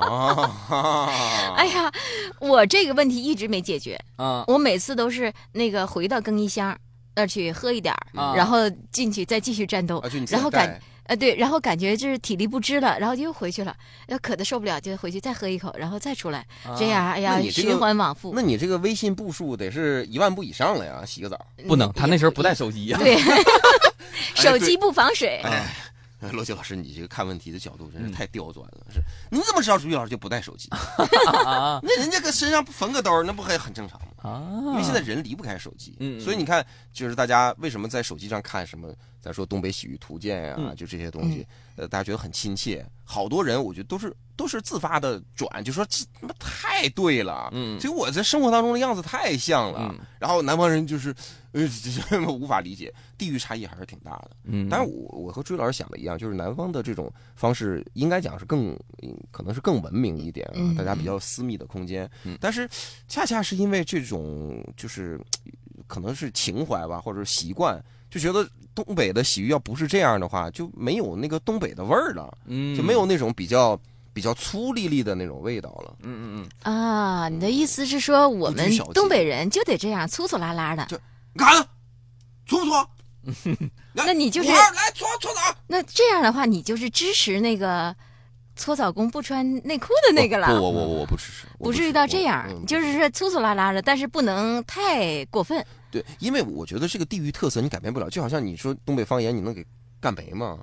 啊，哎呀，我这个问题一直没解决。啊我每次都是那个回到更衣箱那儿去喝一点儿，啊然后进去再继续战斗然后感呃对，然后感觉就是体力不支了，然后就又回去了，要渴的受不了就回去再喝一口，然后再出来，这样哎呀你这个循环往复那。你这个微信步数得是一万步以上了呀，洗个澡。不能，他那时候不带手机呀、对，手机不防水。哎，罗杰老师，你这个看问题的角度真是嗯太刁钻了。是，你怎么知道朱玉老师就不带手机？啊那人家搁身上缝个兜，那不还很正常吗？啊！因为现在人离不开手机，所以你看，就是大家为什么在手机上看什么，咱说东北洗浴图鉴呀、嗯就这些东西，呃，大家觉得很亲切。好多人我觉得都是都是自发的转，就说这他妈太对了，嗯所以我在生活当中的样子太像了。嗯然后南方人就是，呃，无法理解，地域差异还是挺大的。嗯，当然我，我和追老师想的一样，就是南方的这种方式应该讲是更，嗯可能是更文明一点大家比较私密的空间。嗯但是恰恰是因为这种就是 可能是情怀吧，或者是习惯，就觉得东北的洗浴要不是这样的话，就没有那个东北的味儿了，嗯就没有那种比较比较粗粒粒的那种味道了。嗯嗯嗯，啊，你的意思是说我们东北人就得这样粗粗拉拉的？你看呢，搓不搓？那你就是来搓搓澡。那这样的话，你就是支持那个搓澡工不穿内裤的那个了？不，我我我不支持，不至于到这样，就是说粗粗拉拉的，但是不能太过分。对，因为我觉得这个地域特色你改变不了，就好像你说东北方言，你能给干没吗？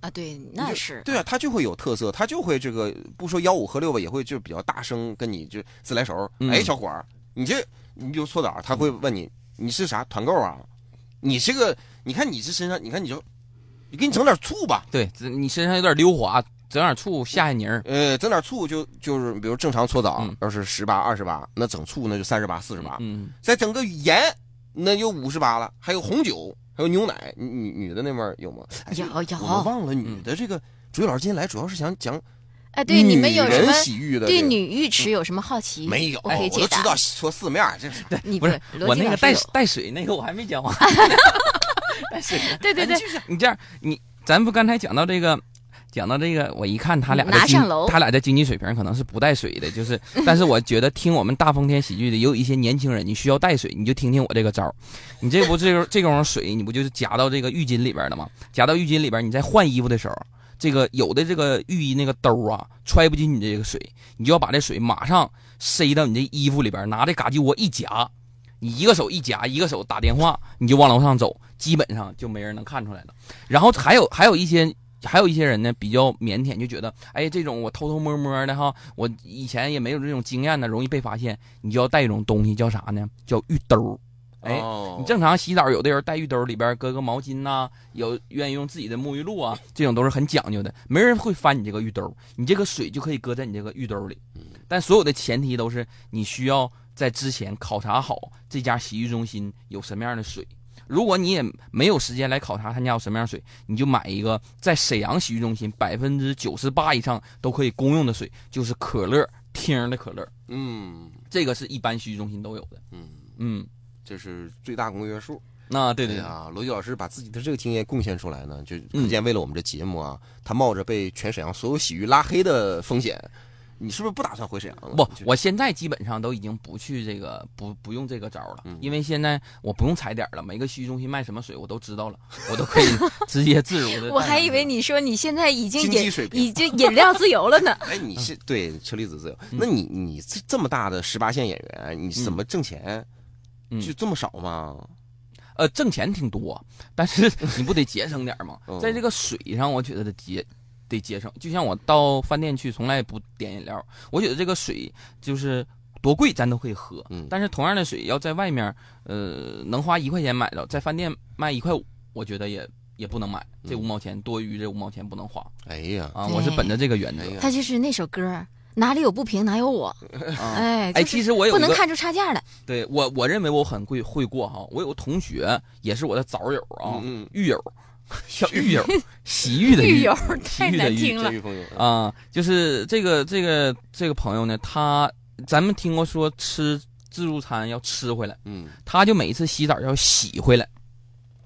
啊，对，那是对啊，他就会有特色，他就会这个不说吆五喝六吧，也会就比较大声跟你就自来熟。嗯哎，小伙儿，你这你比如搓澡，他会问你你是啥团购啊？你这个你看你这身上，你看你就你给你整点醋吧，对，你身上有点溜滑，整点醋下下泥儿。呃，整点醋就就是比如正常搓澡嗯要是十八二十八，那整醋那就三十八四十八，嗯，再整个盐那就五十八了，还有红酒，还有牛奶，女女女的那边有吗？哎有有我忘了女的这个。主要老师今天来主要是想讲哎，对，你们有什么洗浴的对女浴池有什么好奇？没有？我都知道搓四面儿，这是 你不是我那个带带水那个我还没讲完。带水，对对对你这样，你咱不刚才讲到这个。讲到这个，我一看他俩的经拿上楼他俩的经济水平可能是不带水的，就是，但是我觉得听我们大风天喜剧的，也有一些年轻人，你需要带水，你就听听我这个招儿你这不这个这种水，你不就是夹到这个浴巾里边了吗？夹到浴巾里边，你在换衣服的时候，这个有的这个浴衣那个兜啊，揣不进你这个水，你就要把这水马上塞到你这衣服里边，拿这嘎叽窝一夹，你一个手一夹，一个手打电话，你就往楼上走，基本上就没人能看出来了。然后还有还有一些。还有一些人呢比较腼腆，就觉得，哎，这种我偷偷摸摸的哈，我以前也没有这种经验呢，容易被发现。你就要带一种东西，叫啥呢？叫浴兜。哎，哦你正常洗澡，有的人带浴兜，里边搁个毛巾呐、有愿意用自己的沐浴露啊，这种都是很讲究的，没人会翻你这个浴兜，你这个水就可以搁在你这个浴兜里。但所有的前提都是你需要在之前考察好这家洗浴中心有什么样的水。如果你也没有时间来考察他家有什么样水，你就买一个在沈阳洗浴中心百分之九十八以上都可以公用的水，就是可乐听的可乐，嗯。这个是一般洗浴中心都有的。嗯，嗯，这是最大公约数。那对对对，哎呀，罗辑老师把自己的这个经验贡献出来呢，就可嗯见为了我们这节目啊，他冒着被全沈阳所有洗浴拉黑的风险，你是不是不打算回沈阳了？不，我现在基本上都已经不去这个不不用这个招了，嗯因为现在我不用踩点了，每个洗浴中心卖什么水我都知道了，我都可以 直接自如的。我还以为你说你现在已经饮已经 饮料自由了呢。哎，你是对车厘子自由，嗯那你你这这么大的十八线演员，你怎么挣钱？嗯就这么少吗？呃挣钱挺多，但是 你不得节省点吗嗯？在这个水上，我觉得得节得节省。就像我到饭店去，从来不点饮料，我觉得这个水就是。多贵咱都可以喝，嗯但是同样的水要在外面，呃，能花一块钱买到，在饭店卖一块五，我觉得也也不能买，这嗯五毛钱多余，这五毛钱不能花哎呀，啊！我是本着这个原则他就是那首歌，哪里有不平哪有我，啊。哎，哎，其实我有，不能看出差价来。对我我认为我很会会过哈。我有个同学也是我的早友啊，狱友，小狱友，洗浴的狱友太难听了。啊，就是这个这个这个朋友呢，他咱们听过说吃自助餐要吃回来，嗯，他就每一次洗澡要洗回来。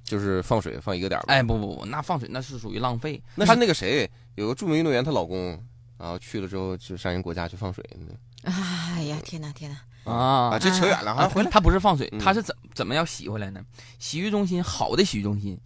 就是放水放一个点儿吧。哎，不不不，那放水那是属于浪费。那是那个谁，有个著名运动员，她老公，然后去了之后就上人国家去放水 哎呀，天哪，天哪！啊啊，这扯远了，啊，啊，回来。他不是放水，嗯他是怎怎么要洗回来呢？洗浴中心好的洗浴中心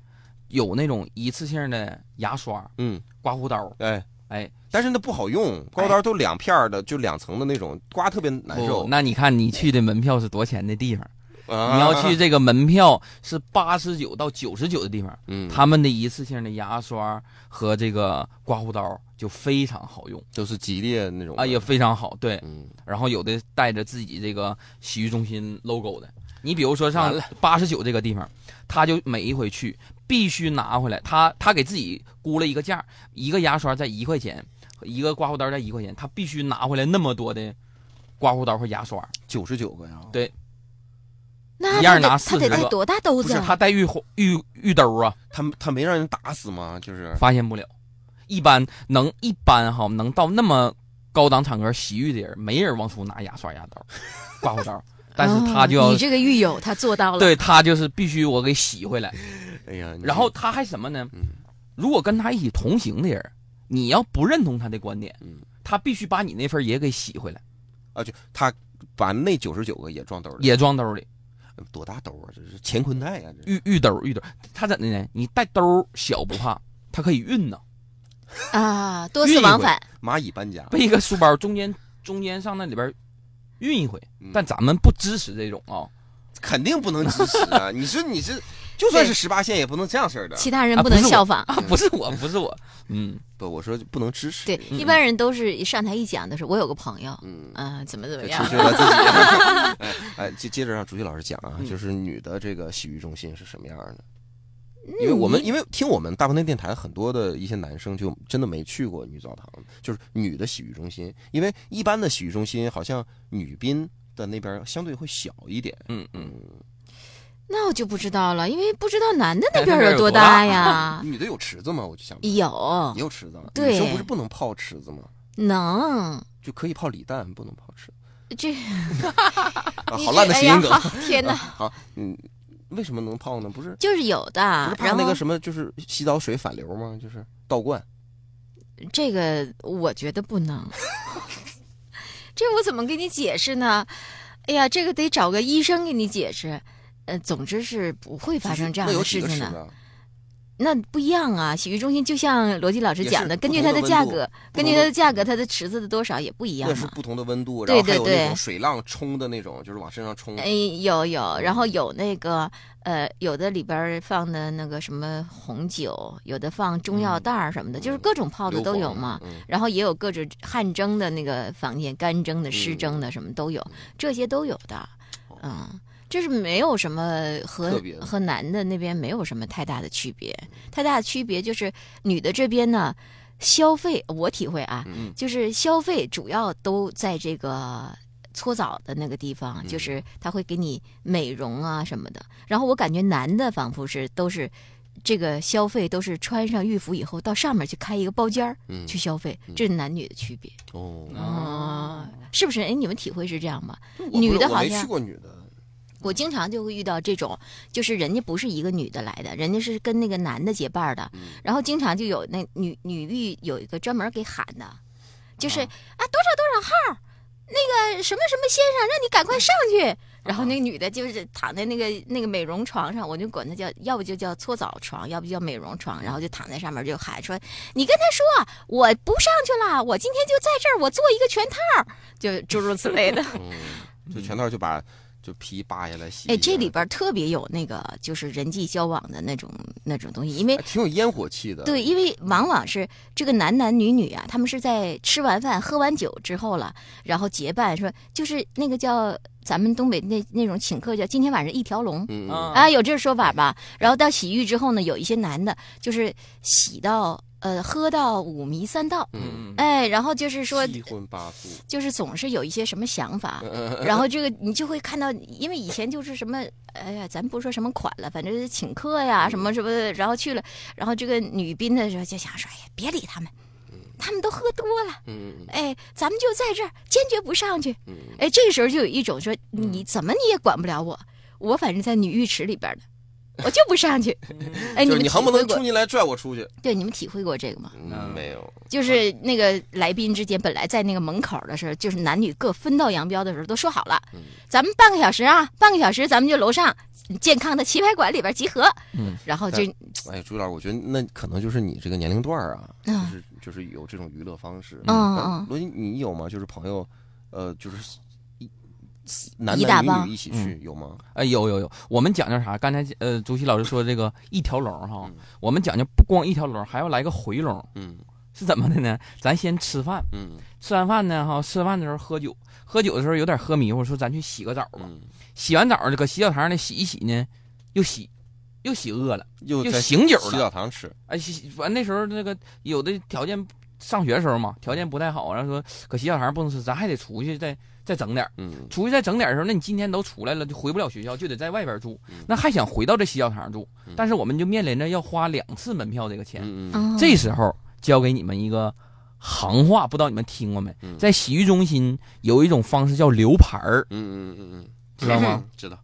有那种一次性的牙刷、嗯，刮胡刀，哎。哎，但是那不好用，刮胡刀都两片儿的，就两层的那种，刮特别难受。那你看你去的门票是多钱的地方？啊。你要去，这个门票是八十九到九十九的地方，嗯，他们的一次性的牙刷和这个刮胡刀就非常好用。都是吉列那种的。啊，也非常好。对，嗯，然后有的带着自己这个洗浴中心 logo 的，你比如说上完了。八十九这个地方，他就每一回去必须拿回来，他他给自己估了一个价，一个牙刷在一块钱，一个刮胡刀在一块钱，他必须拿回来那么多的刮胡刀和牙刷，九十九个呀。对那一样拿四十个他得40个带多大兜不是子啊？他带浴壶浴浴兜啊，他他没让人打死吗？就是发现不了。一般能一般哈能到那么高档场合洗浴的人，没人往出拿牙刷、牙刀、刮胡刀，但是他就要、哦你这个狱友他做到了。对他就是必须我给洗回来。哎呀，然后他还什么呢嗯？如果跟他一起同行的人，你要不认同他的观点嗯，他必须把你那份也给洗回来，啊，就他把那九十九个也装兜里，也装兜里。多大兜啊？这是乾坤袋啊！这是浴浴兜玉兜，他怎的呢？你带兜小不怕，他可以运呢，啊，多次往返。蚂蚁搬家。背一个书包中间中间上那里边运一回嗯。但咱们不支持这种啊。肯定不能支持啊！你说你这就算是十八线也不能这样式儿的。其他人不能效仿。啊，不是我，不是我，嗯，不，我说不能支持。对，嗯。一般人都是一上台一讲的时候，我有个朋友，嗯，啊，怎么怎么样。了自己。哎哎，接接着让主席老师讲啊，嗯。就是女的这个洗浴中心是什么样的？嗯因为我们因为听我们大风天电台很多的一些男生就真的没去过女澡堂，就是女的洗浴中心，因为一般的洗浴中心好像女宾的那边相对会小一点。嗯。嗯，那我就不知道了，因为不知道男的那哎边有多大大呀？女的有池子吗？我就想有也有池子，对女生不是不能泡池子吗？能就可以泡李诞，不能泡池子。这 啊，好烂的这哎呀谐音梗。好天哪，好，嗯，为什么能泡呢？不是就是有不的是，怕然后那个什么，就是洗澡水反流吗？就是倒灌。这个我觉得不能，这我怎么给你解释呢？哎呀，这个得找个医生给你解释。呃，总之是不会发生这样的事情的。那不一样啊，洗浴中心就像罗辑老师讲的，根据它的价格，根据它的的价格，它的池子的多少也不一样是不同的温度，对然后还有那种水浪冲的那种，就是往身上冲。哎，有有，然后有那个呃，有的里边儿放的那个什么红酒，有的放中药袋儿什么的，就是各种泡的都有嘛。嗯然后也有各种汗蒸的那个房间，干蒸的、湿蒸的什么都有，这些都有的。嗯，这是没有什么和特别的和男的那边没有什么太大的区别，太大的区别就是女的这边呢，消费我体会啊，嗯就是消费主要都在这个。搓澡的那个地方，嗯就是他会给你美容啊什么的。然后我感觉男的仿佛是都是这个消费都是穿上浴服以后到上面去开一个包间儿嗯去消费，这是男女的区别哦，啊，是不是？哎，你们体会是这样吗？女的我没好像去过女的，我经常就会遇到这种，就是人家不是一个女的来的，人家是跟那个男的结伴的，嗯然后经常就有那女女浴有一个专门给喊的，就是啊啊多少多少号，那个什么什么先生，让你赶快上去。然后那个女的就是躺在那个那个美容床上，我就管她叫，要不就叫搓澡床，要不就叫美容床，然后就躺在上面就喊说：“你跟他说我不上去了，我今天就在这儿，我做一个全套，就诸如此类的。”嗯，就全套就把就皮扒下来洗。哎，这里边特别有那个就是人际交往的那种那种东西，因为挺有烟火气的。对，因为往往是这个男男女女啊，他们是在吃完饭、喝完酒之后了，然后结伴说，就是那个叫咱们东北那那种请客叫今天晚上一条龙。啊，有这说法吧？然后到洗浴之后呢，有一些男的，就是洗到呃喝到五迷三道，嗯，哎，然后就是说七荤八素，就是总是有一些什么想法，嗯 然后这个你就会看到，因为以前就是什么，哎呀，咱不说什么款了，反正是请客呀，什么什么的，然后去了，然后这个女宾的时候就想说，哎呀，别理他们，他们都喝多了，嗯哎，咱们就在这儿，坚决不上去。嗯哎，这个时候就有一种说，你怎么你也管不了我，我反正在女浴池里边的，我就不上去。哎，们就是你横不能冲进来拽我出去？对，你们体会过这个吗？嗯，没有。就是那个来宾之间本来在那个门口的时候，就是男女各分道扬镳的时候，都说好了，嗯咱们半个小时啊，半个小时咱们就楼上健康的棋牌馆里边集合。嗯，然后就哎，朱老师，我觉得那可能就是你这个年龄段儿啊，就嗯是就是有这种娱乐方式。嗯那嗯罗辑，你有吗？就是朋友，呃，就是一男男女女一起去，有吗？哎，有有有，我们讲究啥？刚才呃，朱熹老师说这个一条龙哈嗯，我们讲究不光一条龙，还要来个回龙，嗯是怎么的呢？咱先吃饭，嗯吃完饭呢哈，吃饭的时候喝酒，喝酒的时候有点喝迷糊，说咱去洗个澡吧。嗯，洗完澡，这搁洗澡堂里洗一洗呢，又洗，又洗饿了，又又醒酒了。洗澡堂吃，哎，洗完那时候那个有的条件上学的时候嘛，条件不太好，然后说搁洗澡堂不能吃，咱还得出去再再整点儿嗯出去再整点儿的时候，那你今天都出来了，就回不了学校，就得在外边住嗯。那还想回到这洗脚堂住嗯，但是我们就面临着要花两次门票这个钱。嗯这时候教给你们一个行话，不知道你们听过没嗯？在洗浴中心有一种方式叫留牌儿，嗯嗯嗯嗯，知道吗？知道，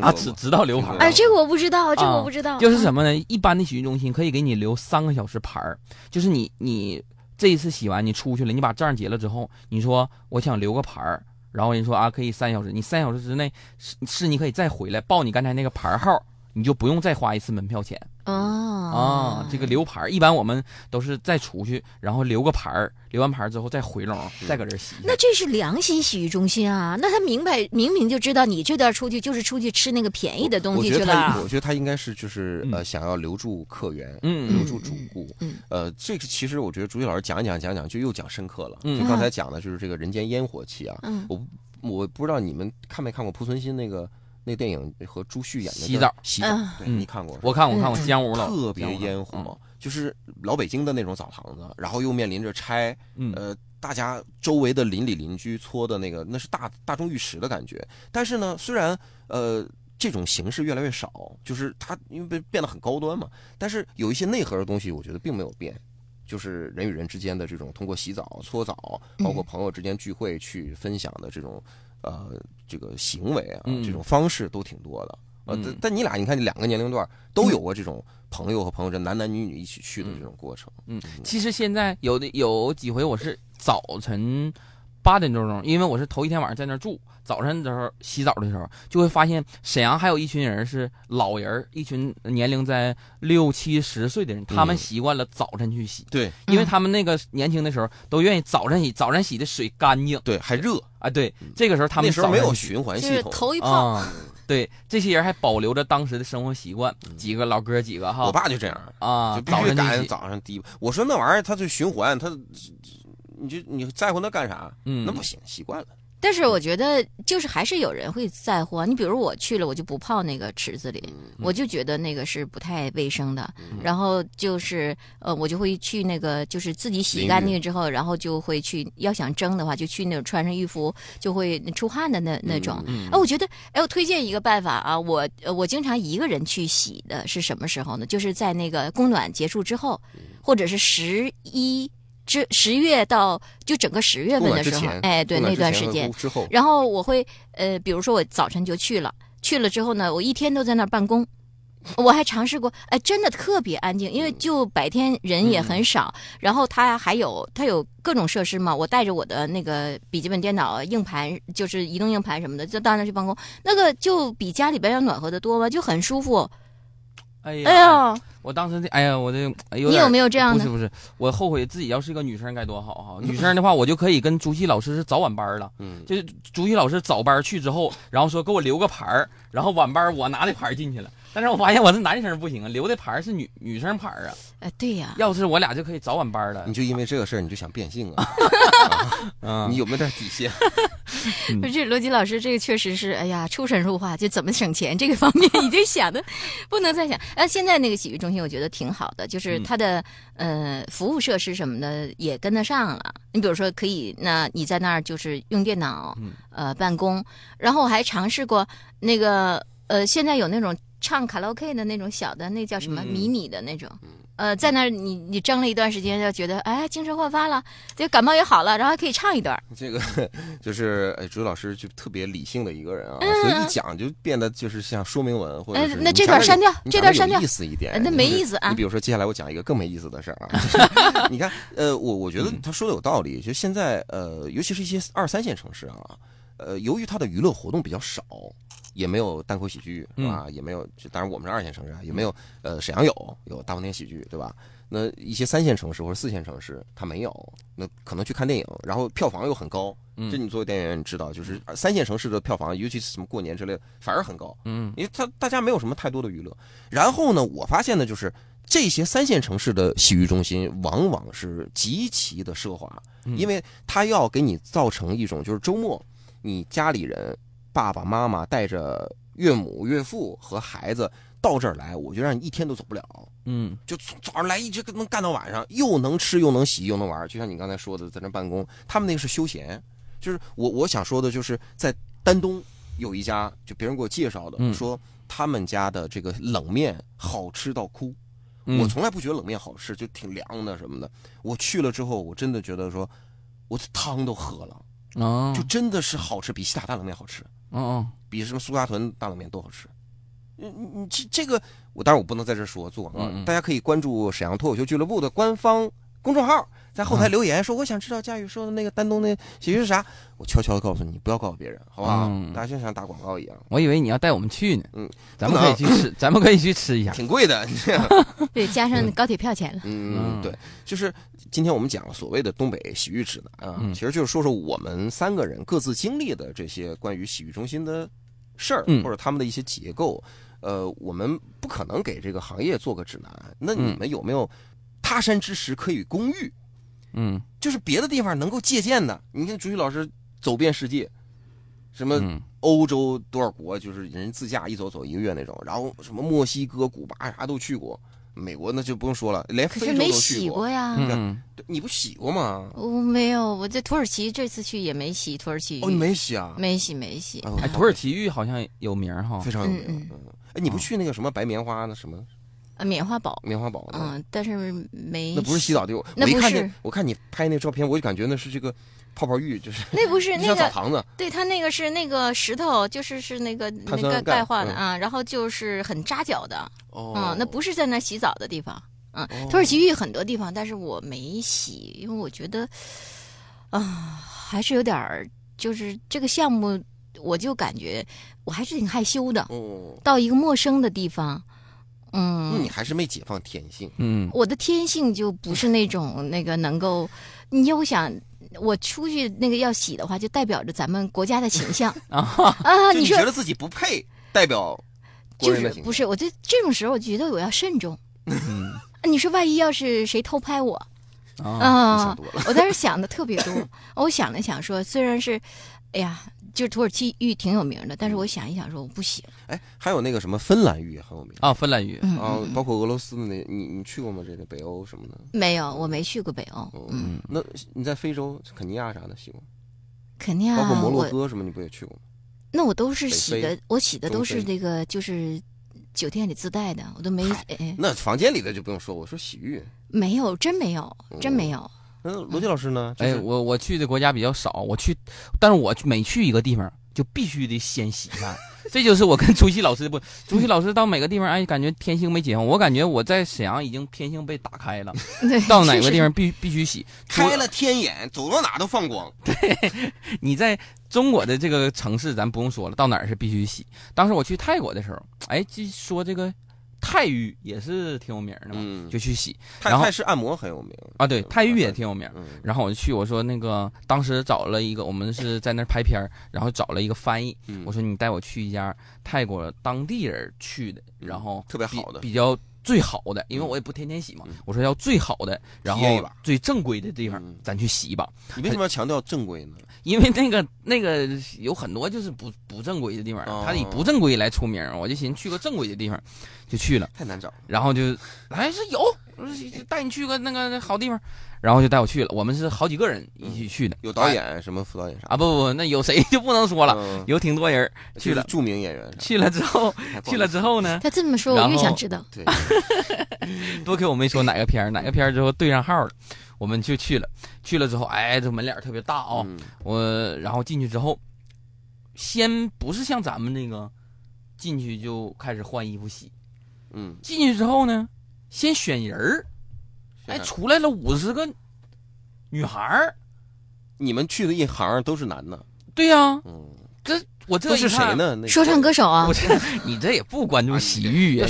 啊，只知知道留牌儿。哎，这个我不知道，这个啊我不知道。就是什么呢？一般的洗浴中心可以给你留三个小时牌儿，就是你你这一次洗完，你出去了，你把账结了之后，你说我想留个牌儿，然后你说啊可以三小时，你三小时之内是是你可以再回来报你刚才那个牌号，你就不用再花一次门票钱哦啊。这个留牌儿，一般我们都是再出去，然后留个牌儿，留完牌儿之后再回笼，再搁这儿洗。那这是良心洗浴中心啊！那他明白明明就知道你这段出去就是出去吃那个便宜的东我觉得西去了他，。我觉得他应该是就是嗯呃想要留住客源，嗯留住主顾。嗯呃，这个其实我觉得朱毅老师讲一讲讲讲就又讲深刻了。嗯就刚才讲的就是这个人间烟火气啊。嗯我我不知道你们看没看过濮存昕那个那电影和朱旭演的洗澡洗澡嗯，对嗯你看过？我看过，我看过嗯江湖了，特别烟火，就是老北京的那种澡堂子，然后又面临着拆，嗯呃，大家周围的邻里邻居搓的那个，那是大大众浴池的感觉。但是呢，虽然呃这种形式越来越少，就是它因为变变得很高端嘛，但是有一些内核的东西，我觉得并没有变。就是人与人之间的这种通过洗澡、搓澡，包括朋友之间聚会去分享的这种，呃，这个行为啊，嗯。这种方式都挺多的。呃，但嗯。但你俩，你看你两个年龄段都有过这种朋友和朋友这男男女女一起去的这种过程。嗯，其实现在有的有几回我是早晨八点多钟，因为我是头一天晚上在那儿住，早晨的时候洗澡的时候，就会发现沈阳还有一群人是老人，一群年龄在六七十岁的人，他们嗯习惯了早晨去洗，对因为他们那个年轻的时候都愿意早晨洗，早晨洗的水干净对，还热，啊。对，这个时候他们那时候没有循环就是系统。头一泡，啊。对，这些人还保留着当时的生活习惯，几个老哥几个哈，我爸就这样，啊，就必早须赶早上第一。我说那玩意儿它就循环，它你就你在乎那干啥？嗯那不行，习惯了。但是我觉得就是还是有人会在乎啊。你比如我去了，我就不泡那个池子里，嗯我就觉得那个是不太卫生的。然后就是呃，我就会去那个就是自己洗干净之后，然后就会去要想蒸的话，就去那种穿上浴服就会出汗的那那种。嗯哎，我觉得，哎，我推荐一个办法啊，我呃我经常一个人去洗的是什么时候呢？就是在那个供暖结束之后，或者是十一之十月到就整个十月份的时候哎，对那段时间，之后，然后我会呃，比如说我早晨就去了，去了之后呢，我一天都在那儿办公。我还尝试过，哎，真的特别安静，因为就白天人也很少，然后它还有它有各种设施嘛。我带着我的那个笔记本电脑、硬盘，就是移动硬盘什么的，就到那儿去办公，那个就比家里边要暖和的多吧，就很舒服。哎呀，哎呀，我当时这，哎呀，我这哎有你点有没有这样的不是不是，我后悔自己要是个女生该多好哈！女生的话，我就可以跟朱熹老师是早晚班了。嗯，就是朱熹老师早班去之后，然后说给我留个牌儿，然后晚班我拿那牌儿进去了。但是我发现我是男生不行啊，留的牌是女女生牌儿啊。呃，对呀、要是我俩就可以早晚班了你。就因为这个事儿你就想变性啊？啊你有没有点底线？不是罗辑老师，这个确实是，哎呀，出神入化，就怎么省钱这个方面 已经想的不能再想。呃，现在那个洗浴中心我觉得挺好的，就是嗯它的、呃服务设施什么的也跟得上了。你比如说，可以，那你在那儿就是用电脑嗯呃办公，然后我还尝试过那个呃，现在有那种唱卡拉 OK 的那种小的，那叫什么、嗯。嗯迷你的那种。呃，在那儿你你蒸了一段时间，就觉得哎精神焕发了，这感冒也好了，然后还可以唱一段。这个就是哎，朱老师就特别理性的一个人啊，嗯。所以一讲就变得就是像说明文或者是呃那这段删掉这段删掉。意思一点呃，那没意思啊。你比如说，接下来我讲一个更没意思的事儿啊，就是你看，呃，我我觉嗯。得他说的有道理，就现在呃，尤其是一些二三线城市啊，呃，由于它的娱乐活动比较少。也没有单口喜剧是吧？也没有，当然我们是二线城市啊，也没有呃沈阳有有大风天喜剧对吧？那一些三线城市或者四线城市它没有，那可能去看电影，然后票房又很高。嗯这你作为电影人，你知道，就是三线城市的票房，尤其是什么过年之类的，反而很高。嗯因为他大家没有什么太多的娱乐。然后呢，我发现呢，就是这些三线城市的洗浴中心往往是极其的奢华，因为它要给你造成一种就是周末你家里人爸爸妈妈带着岳母岳父和孩子到这儿来，我就让你一天都走不了。嗯就从早上来一直能干到晚上，又能吃又能洗又能玩，就像你刚才说的，在那办公，他们那个是休闲。就是我我想说的，就是在丹东有一家，就别人给我介绍的，嗯说他们家的这个冷面好吃到哭。嗯我从来不觉得冷面好吃，就挺凉的什么的。我去了之后，我真的觉得说，我的汤都喝了，哦就真的是好吃，比西塔大冷面好吃。哦哦比什么苏家屯大冷面都好吃。你你你这这个，我当然我不能在这儿说做广告，嗯嗯大家可以关注沈阳脱口秀俱乐部的官方公众号，在后台留言说我想知道佳宇说的那个丹东那喜剧是啥，我悄悄的告诉你，不要告诉别人，好不好？嗯大家就像打广告一样，我以为你要带我们去呢。嗯，咱们可以去吃，咱们可以去吃一下。挺贵的。你这样对，加上高铁票钱了。嗯，嗯对，就是今天我们讲所谓的东北洗浴指南啊，嗯其实就是说说我们三个人各自经历的这些关于洗浴中心的事儿，嗯或者他们的一些结构。呃，我们不可能给这个行业做个指南。那你们有没有他山之石可以攻玉？嗯就是别的地方能够借鉴的。你看朱旭老师走遍世界，什么嗯欧洲多少国，就是人自驾一走走一个月那种，然后什么墨西哥、古巴啥都去过，美国那就不用说了，连非洲可是没都去洗过呀。嗯你不洗过吗？我没有，我在土耳其这次去也没洗土耳其浴。哦，你没洗啊？没洗没洗。哎哎，土耳其浴好像有名哈非。常有名。嗯嗯，哎，你不去那个什么白棉花那什么呃，棉花堡，棉花堡那？嗯，但是没。那不是洗澡地方。那不我一看我看你拍那照片，我就感觉那是这个泡泡浴，就是那不是那个澡个，堂子。对，它那个是那个石头，就是是那个那个钙钙化的嗯啊，然后就是很扎脚的，哦嗯，那不是在那洗澡的地方，嗯，哦土耳其浴很多地方，但是我没洗，因为我觉得，啊，还是有点儿，就是这个项目，我就感觉我还是挺害羞的，哦，到一个陌生的地方，那嗯你，还是没解放天性。嗯我的天性就不是那种那个能够，你又想我出去那个要洗的话，就代表着咱们国家的形象啊 啊！你说觉得自己不配代表就？是不是？我就这种时候，我觉得我要慎重。嗯 你说万一要是谁偷拍我啊啊。我当时想的特别多，我想了想说，虽然是，哎呀，就是土耳其浴挺有名的，但是我想一想说，我不洗了。哎，还有那个什么芬兰浴也很有名啊，芬兰浴嗯，啊嗯，包括俄罗斯的那，你你去过吗？这个北欧什么的？没有，我没去过北欧。嗯，嗯，那你在非洲肯尼亚啥的洗过？肯尼亚，包括摩洛哥什么，你不也去过吗？那我都是洗的，我洗的都是那个就是酒店里自带的，我都没嗨哎那房间里的就不用说，我说洗浴。没有，真没有，真没有。那罗杰老师呢？就哎，我我去的国家比较少，我去，但是我每去一个地方就必须得先洗一下，这就是我跟朱熹老师的不。朱熹老师到每个地方，哎，感觉天性没解放，我感觉我在沈阳已经天性被打开了，到哪个地方必必须洗。开了天眼，走到哪都放光。对你在中国的这个城市，咱不用说了，到哪儿是必须洗。当时我去泰国的时候，哎，就说这个泰浴也是挺有名的嘛，嗯，就去洗。然后泰泰式按摩很有名。啊。对，泰浴也嗯挺有名。嗯。然后我就去，我说那个当时找了一个，我们是在那儿拍片儿，然后找了一个翻译，嗯。我说你带我去一家泰国当地人去的，嗯然后特别好的。比较最好的，因为嗯。我也不天天洗嘛嗯，我说要最好的，然后最正规的地方嗯。咱去洗一把，你为什么要强调正规呢？因为那个那个有很多就是不不正规的地方，哦。他以不正规来出名，我就寻思去个正规的地方，就去了，太难找了。然后就哎是有带你去个那个好地方，然后就带我去了，我们是好几个人一起去的，有导演什么副导演啥啊不不不，那有谁 就不能说了，嗯。有挺多人去了。著名演员去了之后去了之后呢，他这么说，我越想知道。对，多亏我没说哪个片儿，哪个片儿之后对上号了，我们就去了。去了之后，哎，这门脸儿特别大啊、嗯。我然后进去之后，先不是像咱们那个进去就开始换衣服洗，嗯，进去之后呢，先选人儿，哎，出来了五十个女孩儿。你们去的一行都是男的，对呀、嗯，这我这是谁？呢？那说唱歌手啊我，这 你这也不关注洗浴呀、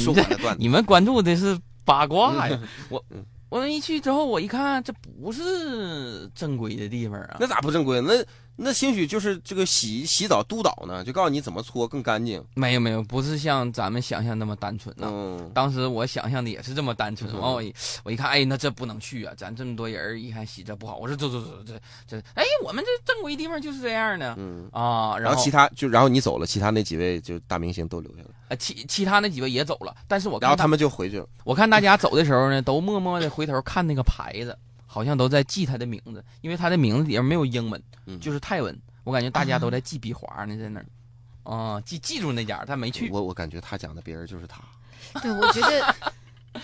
你们关注的是八卦呀。我嗯我一去之后，我一看，这不是正规的地方啊。那咋不正规？那那兴许就是这个洗洗澡督导呢，就告诉你怎么搓更干净。没有没有，不是像咱们想象那么单纯呐、嗯，当时我想象的也是这么单纯，嗯完我一我一看，哎，那这不能去啊！咱这么多人儿，一看洗这不好。我说走走走，这这，哎，我们这正规地方就是这样的嗯，啊。后然后其他就然后你走了，其他那几位就大明星都留下了，啊其其他那几位也走了，但是我看然后他们就回去了。我看大家走的时候呢，都默默的回头看那个牌子，好像都在记他的名字，因为他的名字里面没有英文，嗯就是泰文。我感觉大家都在记笔划呢，在那儿。啊、记记住那家，他没去。我我感觉他讲的别人就是他。对，我觉得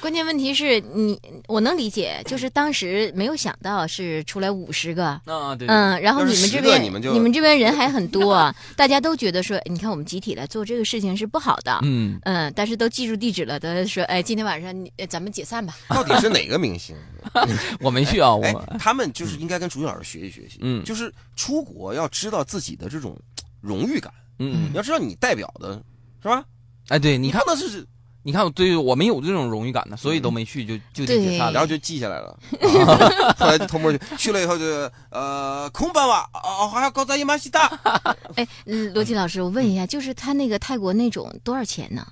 关键问题是你，我能理解，就是当时没有想到是出来五十个。啊，对，对嗯，然后要是10个你们这边你们就这边人还很多啊，大家都觉得说，你看我们集体来做这个事情是不好的，嗯，嗯，但是都记住地址了，都说，哎，今天晚上咱们解散吧。到底是哪个明星？我没去啊，我哎，他们就是应该跟朱军老师学习学习。嗯就是出国要知道自己的这种荣誉感，嗯你，要知道你代表的是吧？哎，对，你看不，能是，你看，对我没有这种荣誉感呢，所以都没去，就就地解散。然后就记下来了，啊后来就偷摸去，去了以后就呃空班吧，哦还要高在一马西大，哎，嗯罗辑老师，我问一下，就是他那个泰国那种多少钱呢？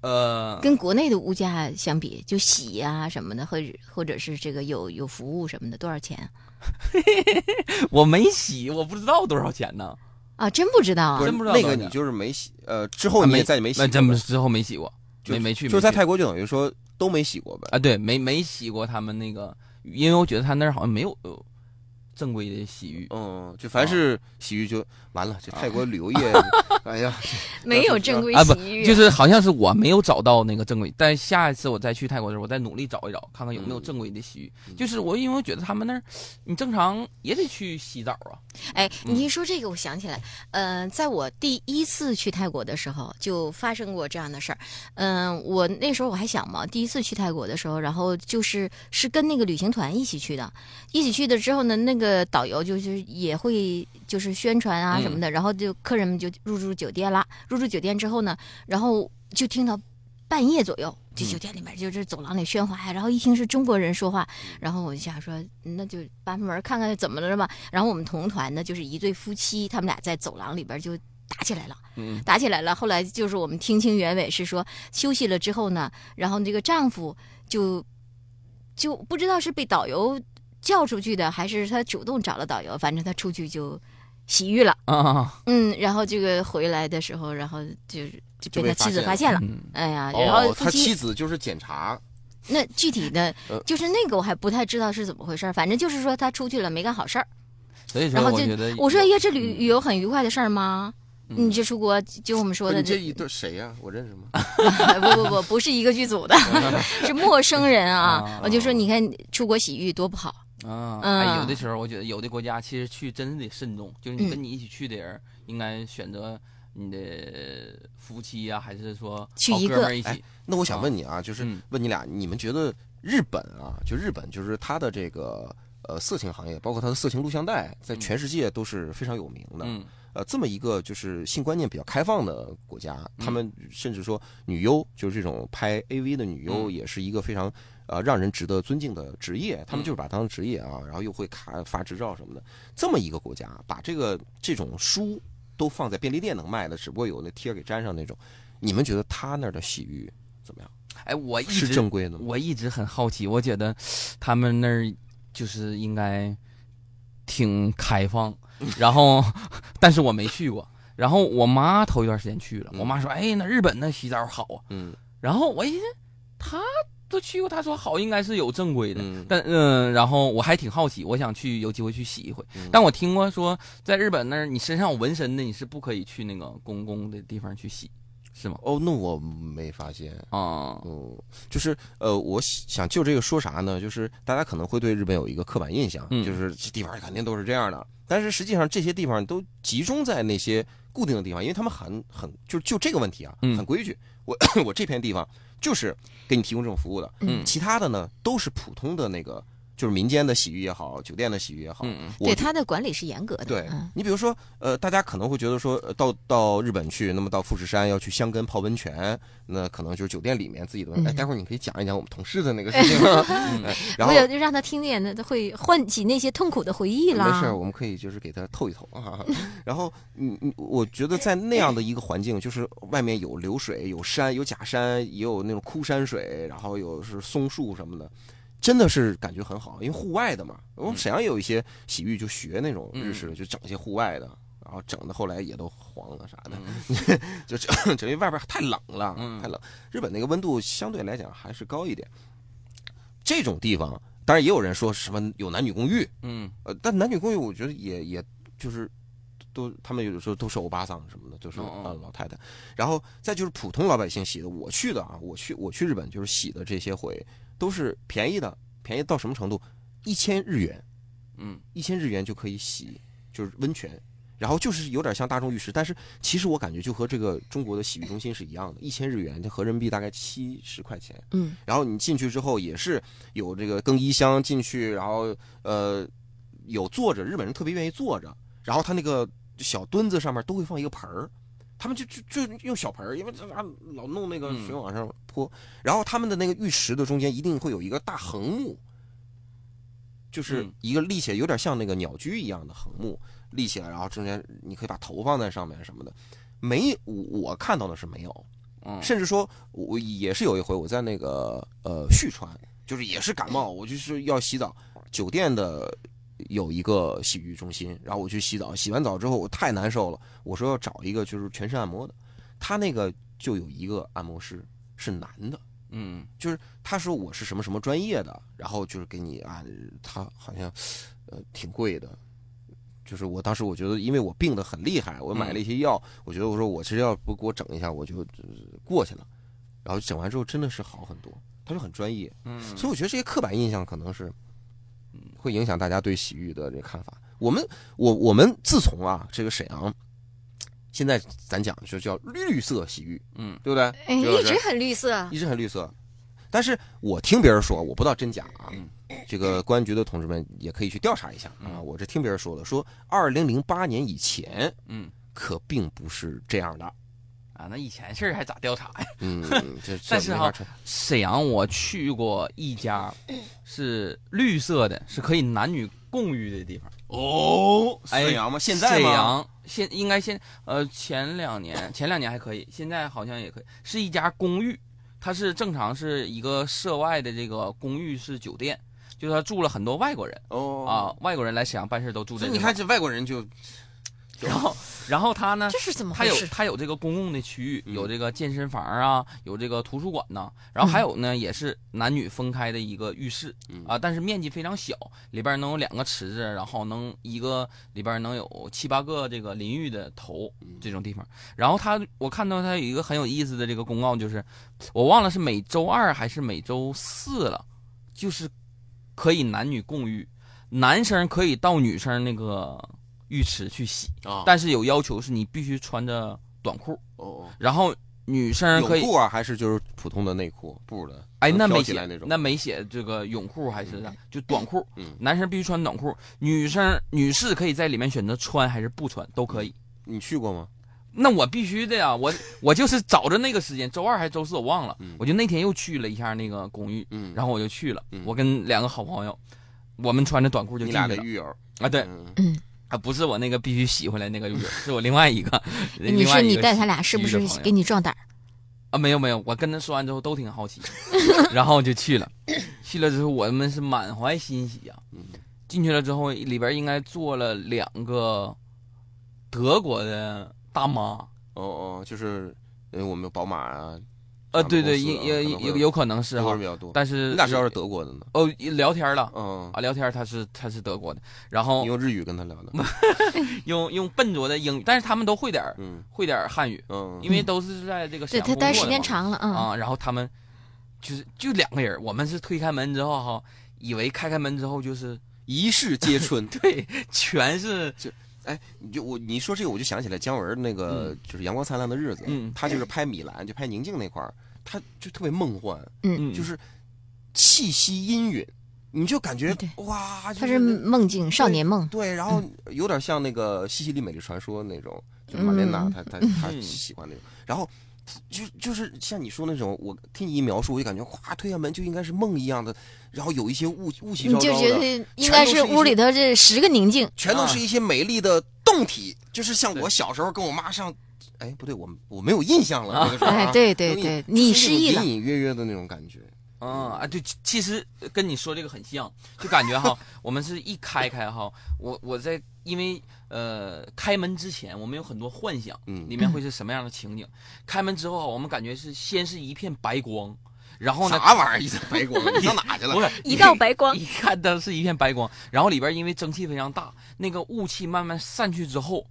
呃，跟国内的物价相比，就洗呀、什么的，或者或者是这个有有服务什么的，多少钱啊？我没洗，我不知道多少钱呢。啊，真不知道啊不。是真不知道那个你就是没洗，呃，之后你也再也没洗过呗，那真不是之后没洗过，就没没去，就是在泰国就等于说都没洗过呗。啊，对，没没洗过他们那个，因为我觉得他那儿好像没有呃正规的洗浴。嗯，就凡是洗浴就完了，这泰国旅游业，哎呀，没有正规啊不洗浴，就是好像是我没有找到那个正规，但下一次我再去泰国的时候，我再努力找一找，看看有没有正规的洗浴。就是我因为我觉得他们那儿，你正常也得去洗澡啊。哎，你一说这个，我想起来，嗯、在我第一次去泰国的时候，就发生过这样的事儿。嗯、我那时候我还想嘛，第一次去泰国的时候，然后就是是跟那个旅行团一起去的，一起去的之后呢，那个导游就是也会就是宣传啊嗯什么的，然后就客人们就入住酒店啦。入住酒店之后呢，然后就听到半夜左右，就酒店里面就是走廊里喧哗呀，然后一听是中国人说话，然后我就想说，嗯那就把门看看怎么了吧。然后我们同团的，就是一对夫妻，他们俩在走廊里边就打起来了，嗯打起来了。后来就是我们听清原委是说，休息了之后呢，然后这个丈夫就就不知道是被导游叫出去的，还是他主动找了导游，反正他出去就洗浴了。啊，嗯，然后这个回来的时候，然后就是就被他妻子发现了。嗯哎呀，然后哦，他妻、子就是检查，那具体的呃，就是那个我还不太知道是怎么回事儿，反正就是说他出去了没干好事儿。所以说然后就我觉得我说，哎呀，这旅嗯旅游很愉快的事儿吗？嗯你这出国就我们说的这一对谁呀？我认识吗？不不不，不是一个剧组的，是陌生人啊啊！我就说，你看出国洗浴多不好。啊，嗯。哎，有的时候我觉得有的国家其实去真是得慎重，就是你嗯。跟你一起去的人，应该选择你的夫妻呀、还是说好去一个哥们儿一起哎？那我想问你啊，就是嗯。问你俩，你们觉得日本啊，就日本就是它的这个呃色情行业，包括它的色情录像带，在全世界都是非常有名的。嗯。呃，这么一个就是性观念比较开放的国家，他们甚至说女优就是这种拍 AV 的女优，嗯。也是一个非常呃让人值得尊敬的职业。他们嗯就是把它当职业啊，然后又会卡发执照什么的。这么一个国家，把这个这种书都放在便利店能卖的，只不过有那贴给粘上那种。你们觉得他那儿的洗浴怎么样？哎，我一是直正规的吗？我一直很好奇，我觉得他们那儿就是应该挺开放，然后但是我没去过。然后我妈头一段时间去了，嗯我妈说：“哎，那日本那洗澡好啊。嗯”然后我一寻思，她都去过，他说好，应该是有正规的。嗯但嗯、然后我还挺好奇，我想去有机会去洗一回。嗯但我听过说，在日本那儿，你身上有纹身的，你是不可以去那个公共的地方去洗，是吗？哦，那我没发现。啊、嗯，就是呃，我想就这个说啥呢？就是大家可能会对日本有一个刻板印象，嗯就是这地方肯定都是这样的。但是实际上，这些地方都集中在那些固定的地方，因为他们很很就就这个问题啊，嗯很规矩。我 我这片地方就是给你提供这种服务的，嗯。其他的呢都是普通的那个，就是民间的洗浴也好，酒店的洗浴也好。对它的管理是严格的。对嗯你比如说，呃，大家可能会觉得说，呃到到日本去，那么到富士山要去箱根泡温泉，那可能就是酒店里面自己的。哎，嗯待会儿你可以讲一讲我们同事的那个事情然后就让他听见，那会唤起那些痛苦的回忆了。没事，我们可以就是给他透一透啊。然后，嗯嗯，我觉得在那样的一个环境，就是外面有流水、有山、有假山，也有那种枯山水，然后有是松树什么的。真的是感觉很好，因为户外的嘛。我们沈阳也有一些洗浴，就学那种日式的，就整一些户外的，然后整的后来也都黄了啥的，就整 整因为外边太冷了，嗯太冷。日本那个温度相对来讲还是高一点。这种地方，当然也有人说什么有男女公寓，嗯呃，但男女公寓我觉得也也就是都他们有的时候都是欧巴桑什么的，就是老太太。然后再就是普通老百姓洗的，我去的啊，我去我去日本就是洗的这些回都是便宜的，便宜到什么程度？一千日元，嗯一千日元就可以洗，就是温泉。然后就是有点像大众浴池，但是其实我感觉就和这个中国的洗浴中心是一样的，一千日元，就合人民币大概七十块钱。嗯，然后你进去之后也是有这个更衣箱进去，然后呃有坐着，日本人特别愿意坐着，然后他那个小墩子上面都会放一个盆儿，他们就就就用小盆儿，因为这啊老弄那个水往上泼，然后他们的那个浴池的中间一定会有一个大横木，就是嗯。一个立起来有点像那个鸟居一样的横木立起来，然后中间你可以把头放在上面什么的，没我我看到的是没有，嗯，甚至说，我也是有一回我在那个呃旭川，就是也是感冒，我就是要洗澡，酒店的有一个洗浴中心，然后我去洗澡，洗完澡之后我太难受了，我说要找一个就是全身按摩的，他那个就有一个按摩师是男的，嗯就是他说我是什么什么专业的，然后就是给你啊，他好像呃挺贵的。就是我当时我觉得，因为我病得很厉害，我买了一些药，我觉得我说我其实要不给我整一下，我就呃过去了。然后整完之后真的是好很多，他就很专业，嗯所以我觉得这些刻板印象可能是会影响大家对洗浴的这个看法。我们我我们自从啊这个沈阳，现在咱讲就叫绿色洗浴，嗯对不对？哎，一直很绿色。一直很绿色。但是我听别人说，我不知道真假啊。嗯这个公安局的同志们也可以去调查一下啊。嗯我这听别人说的，说二零零八年以前嗯可并不是这样的。啊，那以前事儿还咋调查呀？嗯，这这但是哈沈阳我去过一家是绿色的，是可以男女共浴的地方。哦，哎沈阳吗？现在吗？沈阳现应该现呃前两年前两年还可以，现在好像也可以，是一家公寓，它是正常是一个涉外的这个公寓式酒店，就是他住了很多外国人哦啊，外国人来沈阳办事都住这你看这外国人就然后然后他呢这，是怎么它有回事？它有这个公共的区域，嗯。有这个健身房啊，有这个图书馆呐、然后还有呢，也是男女分开的一个浴室嗯。啊，但是面积非常小，里边能有两个池子，然后能一个里边能有七八个这个淋浴的头嗯。这种地方。然后他我看到他有一个很有意思的这个公告，就是我忘了是每周二还是每周四了，就是可以男女共浴，男生可以到女生那个浴池去洗。啊，但是有要求是你必须穿着短裤，哦然后女生可以泳裤啊，还是就是普通的内裤布的？哎，那没写那种。那没写这个泳裤还是啥，就短裤。嗯男生必须穿短裤，女生女士可以在里面选择穿还是不穿都可以。你去过吗？那我必须的呀，我我就是找着那个时间，周二还是周四我忘了，嗯我就那天又去了一下那个公寓，嗯，然后我就去了，嗯我跟两个好朋友，我们穿着短裤就你进去了俩的狱友啊，对啊，不是我那个必须洗回来那个狱友，是我另外一个，你说你带他俩是不是给你壮胆儿？啊，没有没有，我跟他说完之后都挺好奇，然后就去了，去了之后我们是满怀欣喜呀、嗯进去了之后里边应该坐了两个德国的大妈，哦哦，就是呃，我们宝马啊，呃，对对，公司也也啊可能会有有可能是哈。但是你咋知道是德国的呢？哦聊天了。嗯，啊，聊天他是他是德国的，然后用日语跟他聊的。用用笨拙的英语，但是他们都会点儿嗯会点儿汉语，嗯，因为都是在这个对他待时间长了，嗯，啊，然后他们就是就两个人，我们是推开门之后哈，以为开开门之后就是一世皆 春。对，全是就哎你就我你说这个，我就想起来姜文那个就是《阳光灿烂的日子》，嗯他就是拍米兰，就拍宁静那块儿，他就特别梦幻，嗯。就是气息氤氲，你就感觉对。哇，就他是梦境少年梦，对，然后有点像那个《西西里美丽传说》那种，就玛莲娜嗯她她她喜欢那种，然后就就是像你说那种，我听你一描述，我就感觉哗推开门就应该是梦一样的，然后有一些雾雾气你就觉昭昭的，得应该是屋里头这十个宁静，全都是一些美丽的动体，就是像我小时候跟我妈上。哎，不对，我我没有印象了。啊那个啊哎，对对对，你失忆了隐，隐约约的那种感觉。啊啊，对，其其实跟你说这个很像，就感觉哈，我们是一开开哈，我我在因为呃开门之前，我们有很多幻想，嗯里面会是什么样的情景？开门之后啊，我们感觉是先是一片白光，然后呢，啥玩意儿？一片白光，你上哪去了？不是 一道白光一看它是一片白光，然后里边因为蒸汽非常大，那个雾气慢慢散去之后，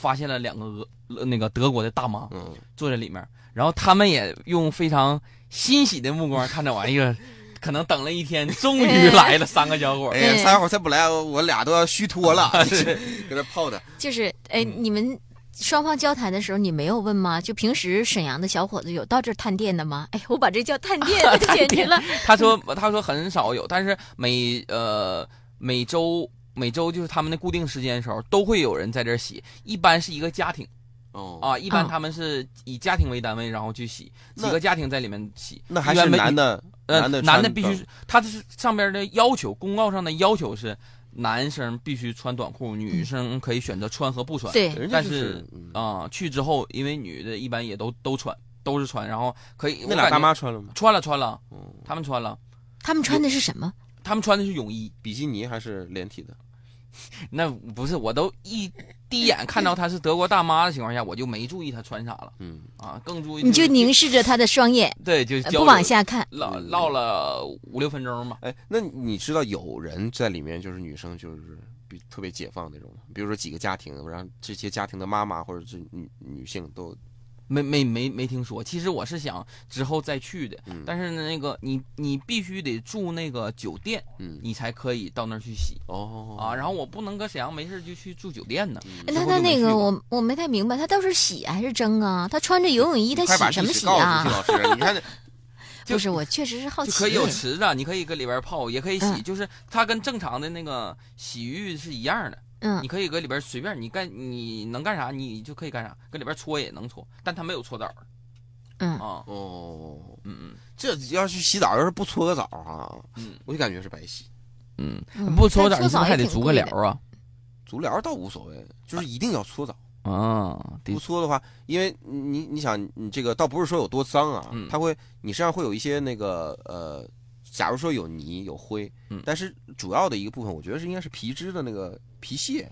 发现了两个俄呃那个德国的大妈嗯，坐在里面，然后他们也用非常欣喜的目光看这玩意儿，可能等了一天，终于来了三个小伙儿。哎三小伙再不来，我俩都要虚脱了，搁这泡的。就是哎，嗯你们双方交谈的时候，你没有问吗？就平时沈阳的小伙子有到这儿探店的吗？哎，我把这叫探店，简直了。他说他说很少有，但是每呃每周每周就是他们的固定时间的时候，都会有人在这儿洗，一般是一个家庭。哦，啊，一般哦他们是以家庭为单位，然后去洗，几个家庭在里面洗。那还是男的，呃，男的男的必须，他这是上边的要求，公告上的要求是，男生必须穿短裤，女生可以选择穿和不穿。对，但就是嗯啊、去之后，因为女的一般也都都穿，都是穿，然后可以。那俩大妈穿了吗？穿了穿了，嗯，他们穿了，他们穿的是什么？他们穿的是泳衣。比基尼还是连体的？那不是，我都一第一眼看到她是德国大妈的情况下，我就没注意她穿啥了嗯，啊，更注意你就凝视着她的双眼，对，就不往下看。唠唠了五六分钟吧。哎，那你知道有人在里面就是女生就是比特别解放那种的，比如说几个家庭，然后这些家庭的妈妈或者是女女性都没没没没听说，其实我是想之后再去的，嗯但是呢，那个你你必须得住那个酒店，嗯你才可以到那儿去洗哦啊。然后我不能搁沈阳没事就去住酒店呢。那他那个我我没太明白，他倒是洗还是蒸啊？他穿着游泳衣，他洗什么洗啊季？老师，你看这 就是，我确实是好奇。可以有池子，你可以搁里边泡，也可以洗，嗯就是它跟正常的那个洗浴是一样的，嗯。你，可以搁里边随便你干，你能干啥你就可以干啥，搁里边搓也能搓，但它没有搓澡嗯。啊，哦，嗯嗯。这要是洗澡要是不搓个澡哈，嗯。我就感觉是白洗。嗯，嗯不搓澡你是不是还得足个疗啊？足疗倒无所谓，就是一定要搓澡。啊，不搓的话，因为你你想，你这个倒不是说有多脏啊，嗯。它会你身上会有一些那个呃，假如说有泥有灰，嗯但是主要的一个部分，我觉得是应该是皮脂的那个皮屑，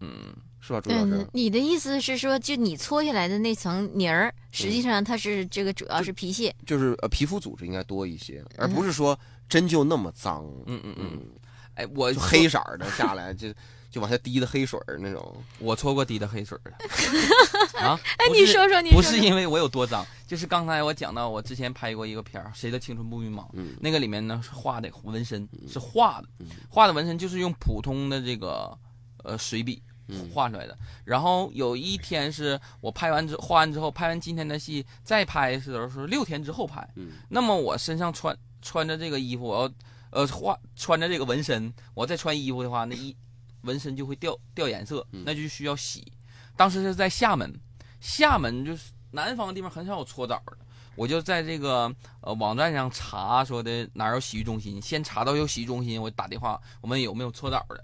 嗯。是吧，朱老师嗯？，你的意思是说，就你搓下来的那层泥儿，实际上它是这个主要是皮屑。就是呃皮肤组织应该多一些，而不是说真就那么脏，嗯嗯嗯，嗯，哎，我就黑色儿的下来就就往下滴的黑水儿那种，我搓过滴的黑水儿的 啊！哎，你说说，你不是因为我有多脏，就是刚才我讲到，我之前拍过一个片儿《谁的青春不迷茫》，嗯那个里面呢是画的纹身，是画的嗯，画的纹身就是用普通的这个呃水笔嗯画出来的。然后有一天是我拍完之画完之后，拍完今天的戏，再拍的时候是六天之后拍。嗯那么我身上穿穿着这个衣服，我要呃画穿着这个纹身，我再穿衣服的话，那一纹身就会掉掉颜色，嗯那就需要洗。当时是在厦门，厦门就是南方的地方很少有搓澡的，我就在这个呃网站上查说的哪儿有洗浴中心，先查到有洗浴中心，我打电话我们有没有搓澡的，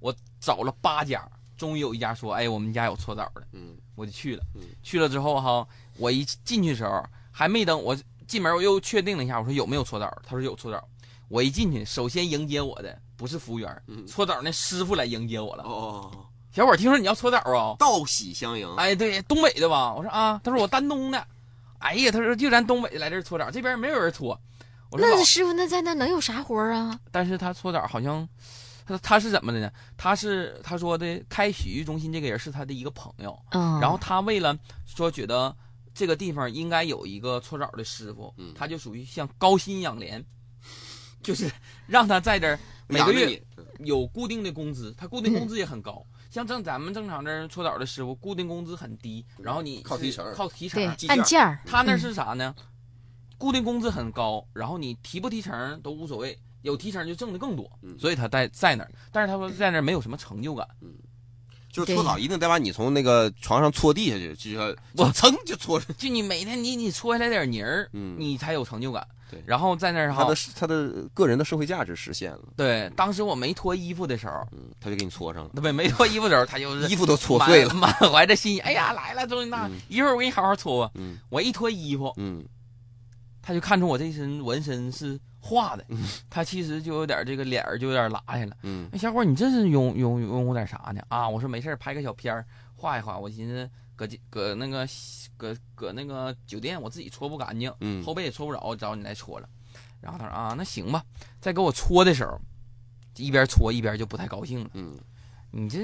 我找了八家，终于有一家说，哎，我们家有搓澡的，嗯我就去了嗯。去了之后哈，我一进去的时候还没等我进门，我又确定了一下，我说有没有搓澡？他说有搓澡。我一进去，首先迎接我的不是服务员，嗯搓澡那师傅来迎接我了。哦，小伙，听说你要搓澡啊？道喜相迎。哎，对，东北的吧？我说啊，他说我丹东的。哎呀，他说就咱东北来这儿搓澡，这边没有人搓。我说那师傅那在那能有啥活啊？但是他搓澡好像，他他是怎么的呢？他是他说的开洗浴中心这个人是他的一个朋友，嗯，然后他为了说觉得这个地方应该有一个搓澡的师傅，嗯他就属于像高薪养廉，就是让他在这儿每个月有固定的工资，他固定工资也很高。像正咱们正常这搓澡的师傅，固定工资很低，然后你靠提成靠提成对按件儿，他那是啥呢？固定工资很高，然后你提不提成都无所谓，有提成就挣的更多，嗯。所以他在在那儿。但是他说在那儿没有什么成就感，就是搓澡一定得把你从那个床上搓地下去，就要我蹭就搓。就你每天你你搓下来点泥儿，嗯。你才有成就感。对然后在那儿哈他的，他的个人的社会价值实现了，对，当时我没脱衣服的时候，嗯，他就给你搓上了，对，没脱衣服的时候，他就是衣服都搓碎了，满 满怀着心意，哎呀来了，终于那嗯一会儿我给你好好搓吧。嗯我一脱衣服，嗯他就看出我这身纹身是画的嗯，他其实就有点这个脸儿就有点拉下了。嗯哎，小伙儿，你这是拥拥拥有点啥呢？啊，我说没事儿拍个小片儿，画一画。我寻思搁搁那个搁搁那个酒店，我自己搓不干净，嗯后背也搓不着，找你来搓了。然后他说啊，那行吧。再给我搓的时候，一边搓一边就不太高兴了。嗯你这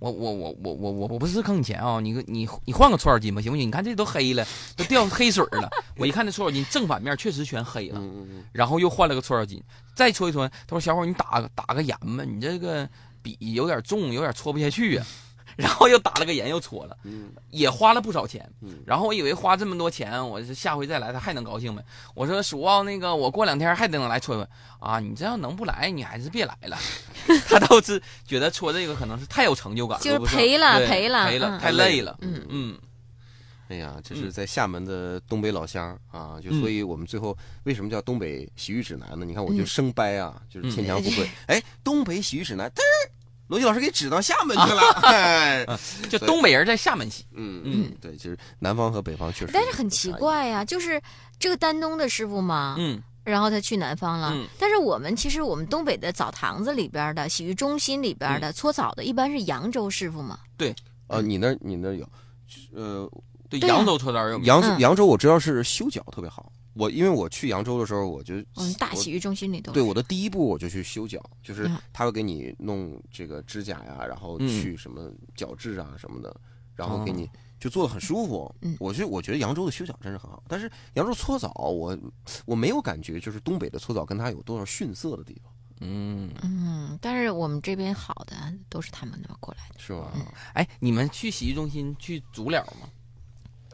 我我我我我我我不是坑你钱啊、你个你你换个搓澡巾吧，行不行？你看这都黑了，都掉黑水了。我一看这搓澡巾正反面确实全黑了。嗯嗯然后又换了个搓澡巾，再搓一搓。他说：“小伙，你打打个盐吧，你这个笔有点重，有点搓不下去呀、然后又打了个盐，又搓了，嗯也花了不少钱。嗯然后我以为花这么多钱，我是下回再来他还能高兴呗。我说叔啊，那个我过两天还得能来搓一搓啊。你这要能不来，你还是别来了。他倒是觉得搓这个可能是太有成就感了，就是赔了赔了赔了，嗯太累了。嗯嗯哎呀，这是在厦门的东北老乡啊，就嗯所以我们最后为什么叫东北洗浴指南呢？你看我就嗯生掰啊，就是嗯牵强附会。哎，东北洗浴指南，罗辑老师给指到厦门 去了。哎，就东北人在厦门洗，嗯嗯嗯，对，就是南方和北方确实，但是很奇。怪呀、就是这个丹东的师傅嘛，嗯然后他去南方了。嗯但是我们其实我们东北的澡堂子里边的洗浴中心里边嗯的搓澡的，一般是扬州师傅嘛。对呃，你那你那有，呃，对，对啊扬州搓澡有扬扬州我知道是修脚特别好。我因为我去扬州的时候，我就嗯大洗浴中心里头对，我的第一步我就去修脚，就是嗯他会给你弄这个指甲呀，然后嗯去什么角质啊什么的，然后给哦你就做的很舒服。嗯我觉我觉得扬州的修脚真是很好，但是扬州搓澡我我没有感觉就是东北的搓澡跟它有多少逊色的地方，嗯。嗯，但是我们这边好的都是他们那边过来的。是吧？哎，你们去洗浴中心去足疗吗？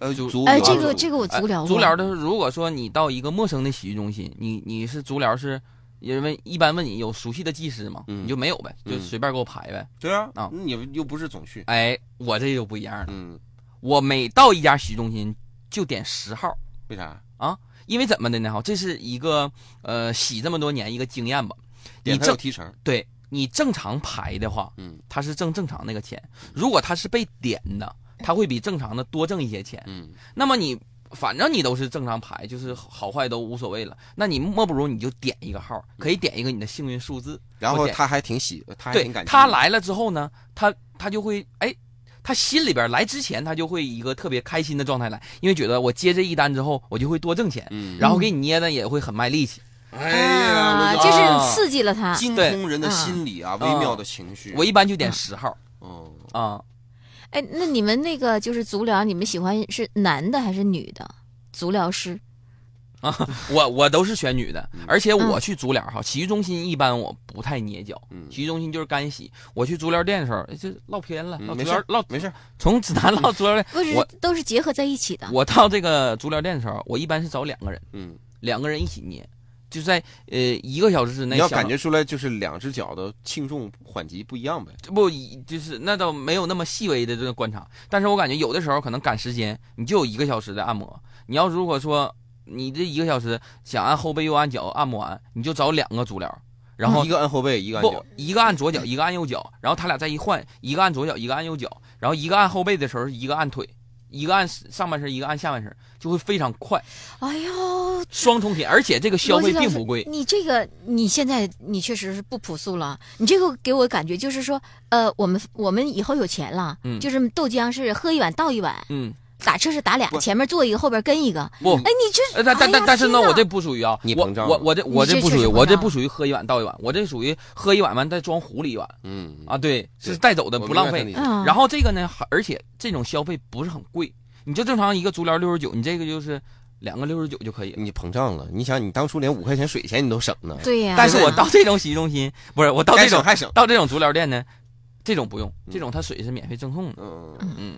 呃，就哎，足疗这个这个我足疗过。足疗的是，如果说你到一个陌生的洗浴中心，你你是足疗是，因为一般问你有熟悉的技师吗？嗯你就没有呗，就嗯随便给我排呗。对啊啊你又不是总去，哎，我这就不一样了，嗯，我每到一家洗浴中心就点十号，为啥啊？因为怎么的呢？哈，这是一个呃洗这么多年一个经验吧。你点它有正提成，对你正常排的话，嗯他是挣正常那个钱；如果他是被点的，他会比正常的多挣一些钱。嗯那么你反正你都是正常排，就是好坏都无所谓了。那你莫不如你就点一个号，可以点一个你的幸运数字。然后他还挺喜，他还对挺感他来了之后呢，他他就会哎。他心里边来之前，他就会一个特别开心的状态来，因为觉得我接这一单之后，我就会多挣钱，嗯，然后给你捏的也会很卖力气。哎啊，呀，就啊是刺激了他。精对通人的心理啊，微妙的情绪。我一般就点十号哦，啊，哎，那你们那个就是足疗，你们喜欢是男的还是女的足疗师啊？我我都是选女的，嗯而且我去足疗哈，洗浴中心一般我不太捏脚，嗯洗浴中心就是干洗。我去足疗店的时候，哎这唠偏了，没事唠没事，从指南唠足疗店。不是我都是结合在一起的。我到这个足疗店的时候，我一般是找两个人，嗯，两个人一起捏，就在呃一个小时之内。你要感觉出来就是两只脚的轻重缓急不一样呗。不一就是那倒没有那么细微的这个观察，但是我感觉有的时候可能赶时间，你就有一个小时的按摩。你要如果说你这一个小时想按后背又按脚按不完，你就找两个足疗，然后 一个按后背，一个按不脚，一个按左脚，一个按右脚，然后他俩再一换，一个按左脚，一个按右脚，然后一个按后背的时候，一个按腿，一个按上半身，一个按下半身，就会非常快，哎呦，双重体验，而且这个消费并不贵。你这个你现在你确实是不朴素了。你这个给我感觉就是说，呃，我们我们以后有钱了，嗯。就是豆浆是喝一碗倒一碗，嗯，打车是打俩，前面坐一个，后边跟一个。不，哎，你这呃，但但但但是呢，我这不属于啊，我你膨胀了。我我这我这这不属于，我这不属于喝一碗倒一碗，我这属于喝一碗完再装壶里一碗。嗯。啊，对，是带走的，不浪费。然后这个呢，而且这种消费不是很贵，你就正常一个足疗六十九，你这个就是两个六十九就可以了。你膨胀了。你想，你当初连五块钱水钱你都省呢，对呀、但是我到这种洗浴中心，不是我到这种省还省。到这种足疗店呢，这种不用，嗯这种它水是免费赠送的。嗯嗯，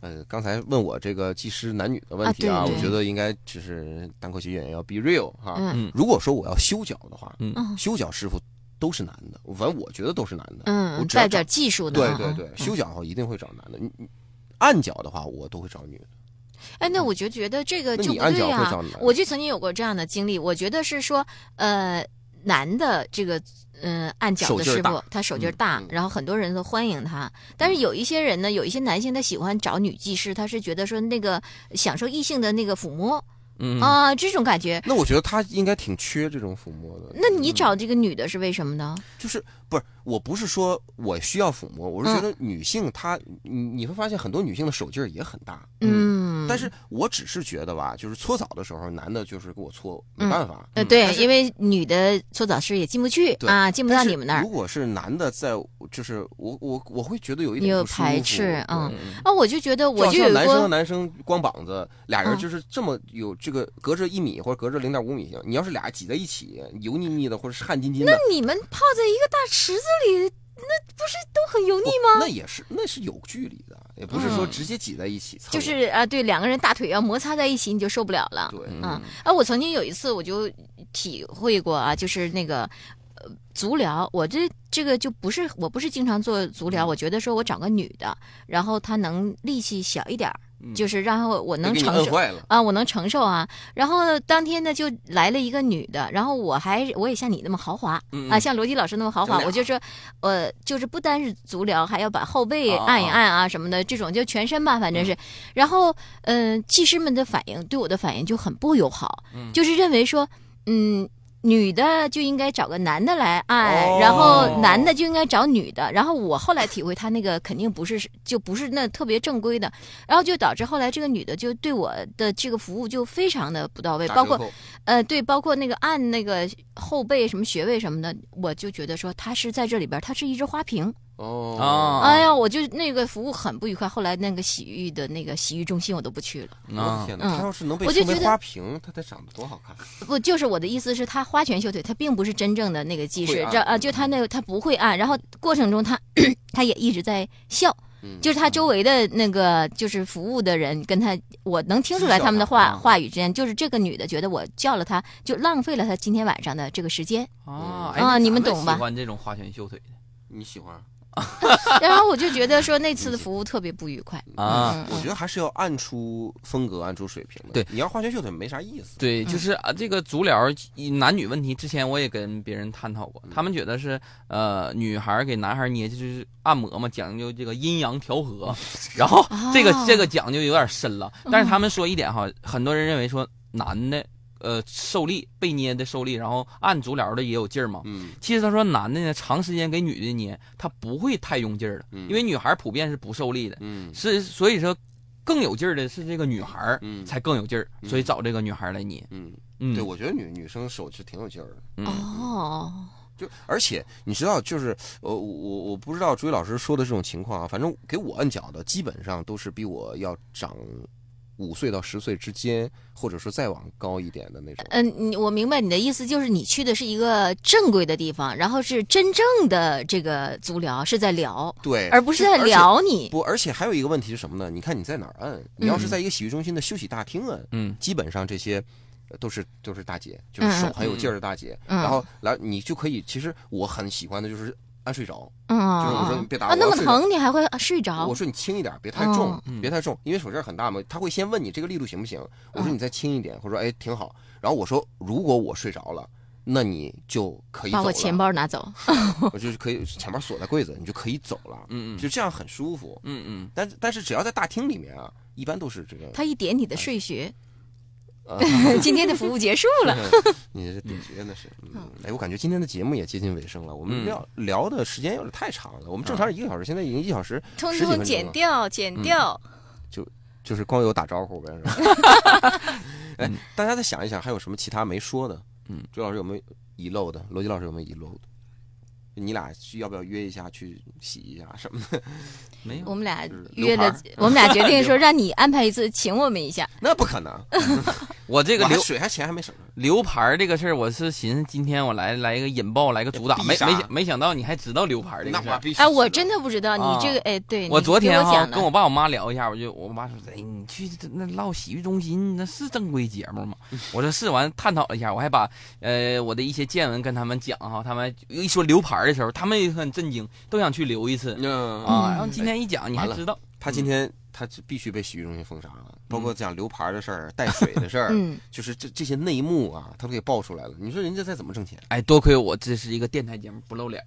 呃，刚才问我这个技师男女的问题啊，啊对对我觉得应该就是单口喜剧演员要 be real 哈。嗯嗯如果说我要修脚的话，嗯嗯修脚师傅都是男的，反正我觉得都是男的。我嗯，带点技术的啊。对对对，嗯修脚的话一定会找男的。你你按脚的话，我都会找女的。哎，那我就觉得这个就不对呀？我就曾经有过这样的经历，我觉得是说，呃，男的这个。嗯，按脚的师傅，他手劲大，嗯然后很多人都欢迎他。但是有一些人呢，有一些男性他喜欢找女技师，他是觉得说那个享受异性的那个抚摸、嗯啊，这种感觉。那我觉得他应该挺缺这种抚摸的。那你找这个女的是为什么呢？就是不是？我不是说我需要抚摸，我是觉嗯得女性她，你你会发现很多女性的手劲儿也很大。嗯，但是我只是觉得吧，就是搓澡的时候，男的就是给我搓，没嗯办法。呃，对因为女的搓澡师也进不去啊，进不到你们那儿如。果是男的在，就是我我我会觉得有一点排斥嗯啊，我就觉得我就男生和，男生光膀子，俩人嗯就是这么有这个隔着一米或者隔着零点五米行。你要是俩挤在一起，油腻腻的或者是汗津津的，那你们泡在一个大池子里，那不是都很油腻吗？那也是那是有距离的，也不是说嗯直接挤在一起嗯。就是啊，对，两个人大腿要摩擦在一起，你就受不了了。对，嗯，啊，我曾经有一次我就体会过啊，就是那个呃足疗，我这这个就不是我不是经常做足疗，我觉得说我找个女的，然后她能力气小一点儿，就是然后我能承受。啊，我能承受啊。然后当天呢，就来了一个女的，然后我还我也像你那么豪华、嗯啊，像罗辑老师那么豪华，我就说，呃，就是不单是足疗，还要把后背啊按一按啊什么的，这种就全身吧，反正是。然后，嗯、技师们的反应对我的反应就很不友好，嗯就是认为说，嗯。女的就应该找个男的来按，哦然后男的就应该找女的。然后我后来体会，他那个肯定不是就不是那特别正规的，然后就导致后来这个女的就对我的这个服务就非常的不到位，包括呃对，包括那个按那个后背什么穴位什么的，我就觉得说她是在这里边，她是一只花瓶。哦啊哎呀，我就那个服务很不愉快。后来那个洗浴的那个洗浴中心我都不去了。我的啊天哪！嗯他要是能被称为我就觉得花瓶，他得长得多好看。不，就是我的意思是，他花拳绣腿，他并不是真正的那个技师这啊，就他那个他不会按，然后过程中他他 也一直在笑，嗯就是他周围的那个就是服务的人跟他，我能听出来他们的话话语之间，就是这个女的觉得我叫了她，就浪费了她今天晚上的这个时间，啊，啊你们懂吧喜欢这种花拳绣腿的你喜欢？然后我就觉得说那次的服务特别不愉快啊。嗯我觉得还是要按出风格，按出水平的。对你要花拳绣腿没啥意思。对，就是啊，这个足疗男女问题，之前我也跟别人探讨过，他们觉得是呃，女孩给男孩捏就是按摩嘛，讲究这个阴阳调和，然后这个哦这个讲究有点深了。但是他们说一点哈，很多人认为说男的呃受力被捏的受力，然后按足疗的也有劲儿嘛。嗯。其实他说男的呢，长时间给女的捏，他不会太用劲儿的，嗯。因为女孩儿普遍是不受力的，嗯。是所以说更有劲儿的是这个女孩儿嗯。才更有劲儿，嗯。所以找这个女孩儿来捏。嗯，嗯，对，我觉得女女生手是挺有劲儿的。嗯。哦，就而且你知道，就是呃，我我我不知道朱毅老师说的这种情况啊，反正给我摁脚的基本上都是比我要长五岁到十岁之间，或者说再往高一点的那种。嗯，你我明白你的意思，就是你去的是一个正规的地方，然后是真正的这个足疗是在聊，对，而不是在就而且撩你。不，而且还有一个问题是什么呢？你看你在哪儿摁？你要是在一个洗浴中心的休息大厅摁，嗯基本上这些呃都是都是大姐，就是手很有劲儿的大姐。嗯然后来你就可以，其实我很喜欢的就是按睡着，嗯，就是我说你别打啊，那么疼你还会啊睡着我？说你轻一点，别太重，哦别太重，因为手劲儿很大嘛。他会先问你这个力度行不行？我说嗯你再轻一点，或者说哎挺好。然后我说如果我睡着了。那你就可以走，把我钱包拿走。我就是可以钱包锁在柜子，你就可以走了，嗯嗯就这样很舒服。嗯嗯，但但是只要在大厅里面啊，一般都是这个。他一点你的睡穴，呃 今天的服务结束了。你这顶绝那是，嗯，哎，我感觉今天的节目也接近尾声了，我们嗯聊聊的时间有点太长了，我们正常是一个小时，现在已经一小时通通钟了，剪掉，剪掉。就就是光有打招呼呗，是吧？哎，大家再想一想，还有什么其他没说的？嗯，朱老师有没有遗漏的？罗辑老师有没有遗漏的？你俩去要不要约一下去洗一下什么的？没有我。们俩约的，我们俩决定说 让你安排一次，请我们一下。那不可能，我这个流水还钱还没省呢。留牌这个事儿，我是寻思今天我来来一个引爆，来个主打，没没想没想到你还知道留牌儿这个事儿。那我必须哎，我真的不知道你啊。这个，哎，对，我昨天哈跟我爸我妈聊一下，我就我妈说，哎，你去这那唠洗浴中心，那是正规节目吗？我说是，完探讨了一下，我还把呃我的一些见闻跟他们讲哈，他们一说留牌的时候，他们也很震惊，都想去留一次。嗯。啊。嗯然后今天一讲，你还知道，他今天他就必须被洗浴中心封杀了，包括讲流牌的事儿、带水的事儿，嗯，就是这这些内幕啊，他都给爆出来了。你说人家再怎么挣钱？哎，多亏我这是一个电台节目，不露脸儿。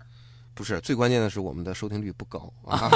不是，最关键的是我们的收听率不高 啊。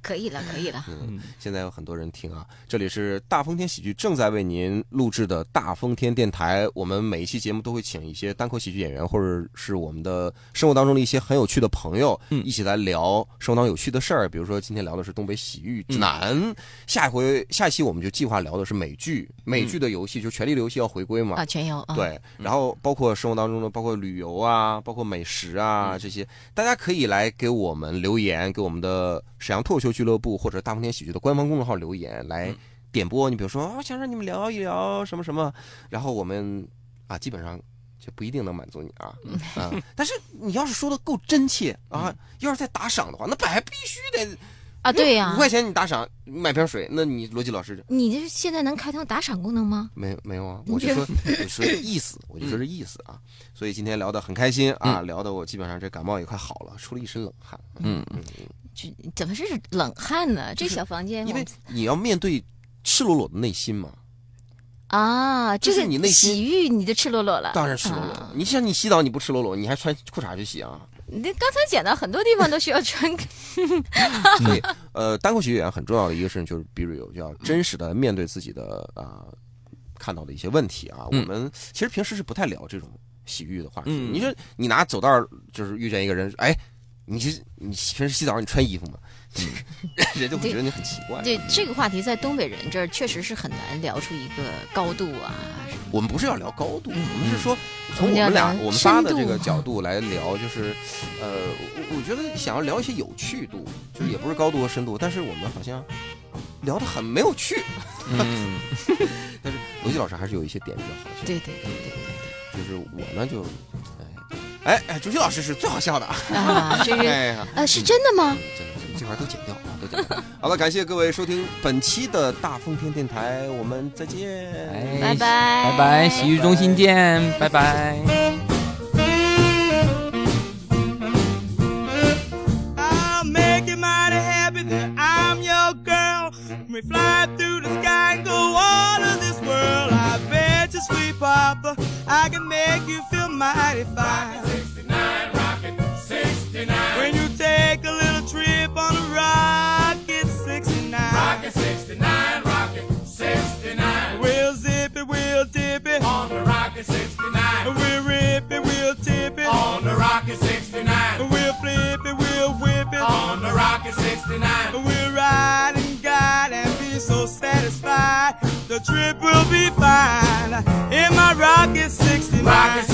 可以了，可以了。嗯，现在有很多人听啊。这里是大风天喜剧正在为您录制的大风天电台。我们每一期节目都会请一些单口喜剧演员，或者是我们的生活当中的一些很有趣的朋友，嗯一起来聊生活当中有趣的事儿。比如说今天聊的是东北洗浴指南，下一回下一期我们就计划聊的是美剧，美剧的游戏，就《权力的游戏》要回归嘛。啊，全游啊。，对，然后包括生活当中的，包括旅游啊，包括美食啊这些，大家可以来给我们留言，给我们的沈阳脱口秀俱乐部或者大风天喜剧的官方公众号留言来点播。你比如说，啊我想让你们聊一聊什么什么，然后我们啊，基本上。就不一定能满足你啊，嗯！但是你要是说的够真切啊，要是再打赏的话，那本来必须得啊，对呀五。块钱你打赏买瓶水，那你逻辑老师你这现在能开通打赏功能吗？没有没有啊，我就说 我说意思，我就说这意思啊。所以今天聊得很开心啊，聊得我基本上这感冒也快好了，出了一身冷汗。嗯嗯，这怎么是冷汗呢？这小房间，因为你要面对赤裸裸的内心嘛，啊，这是你内心洗浴你就赤裸裸了。当然赤裸裸啊。你像你洗澡你不赤裸裸，你还穿裤衩去洗啊？你刚才讲到很多地方都需要穿，所以呃，单口喜剧演员很重要的一个事情就是 be real，就要真实的面对自己的啊、看到的一些问题啊。嗯我们其实平时是不太聊这种洗浴的话题。嗯你说你拿走道就是遇见一个人，哎，你是你平时洗澡你穿衣服吗？人就会觉得你很奇怪。对这个话题在东北人这儿确实是很难聊出一个高度啊。我们不是要聊高度，嗯我们是说从我们俩我们仨的这个角度来聊，就是呃，我我觉得想要聊一些有趣度，就是也不是高度和深度，但是我们好像聊得很没有趣。嗯，但是罗辑老师还是有一些点比较好笑。对对对对就是我呢就，哎哎哎，朱旭老师是最好笑的。对啊，这是 呃是真的吗？这这这块都剪掉啊，都剪掉。好了，感谢各位收听本期的大风天电台，我们再见。哎拜拜拜拜，洗浴中心见，拜拜。I'll make you mighty happy that I'm your girl. We fly through the sky and go all of this world. I bet you, sweet papa, I can make you feel mighty fine. 69 Rocket 69. When you take a little trip on a rocket 69. Rocket 69, Rocket 69. We'll zip it, we'll dip it. On the Rocket 69. We'll rip it, we'll tip it. On the Rocket 69. We'll flip it, we'll whip it. On the Rocket 69. We'll ride and guide and be so satisfied. The trip will be fine in my Rocket 69. Rocket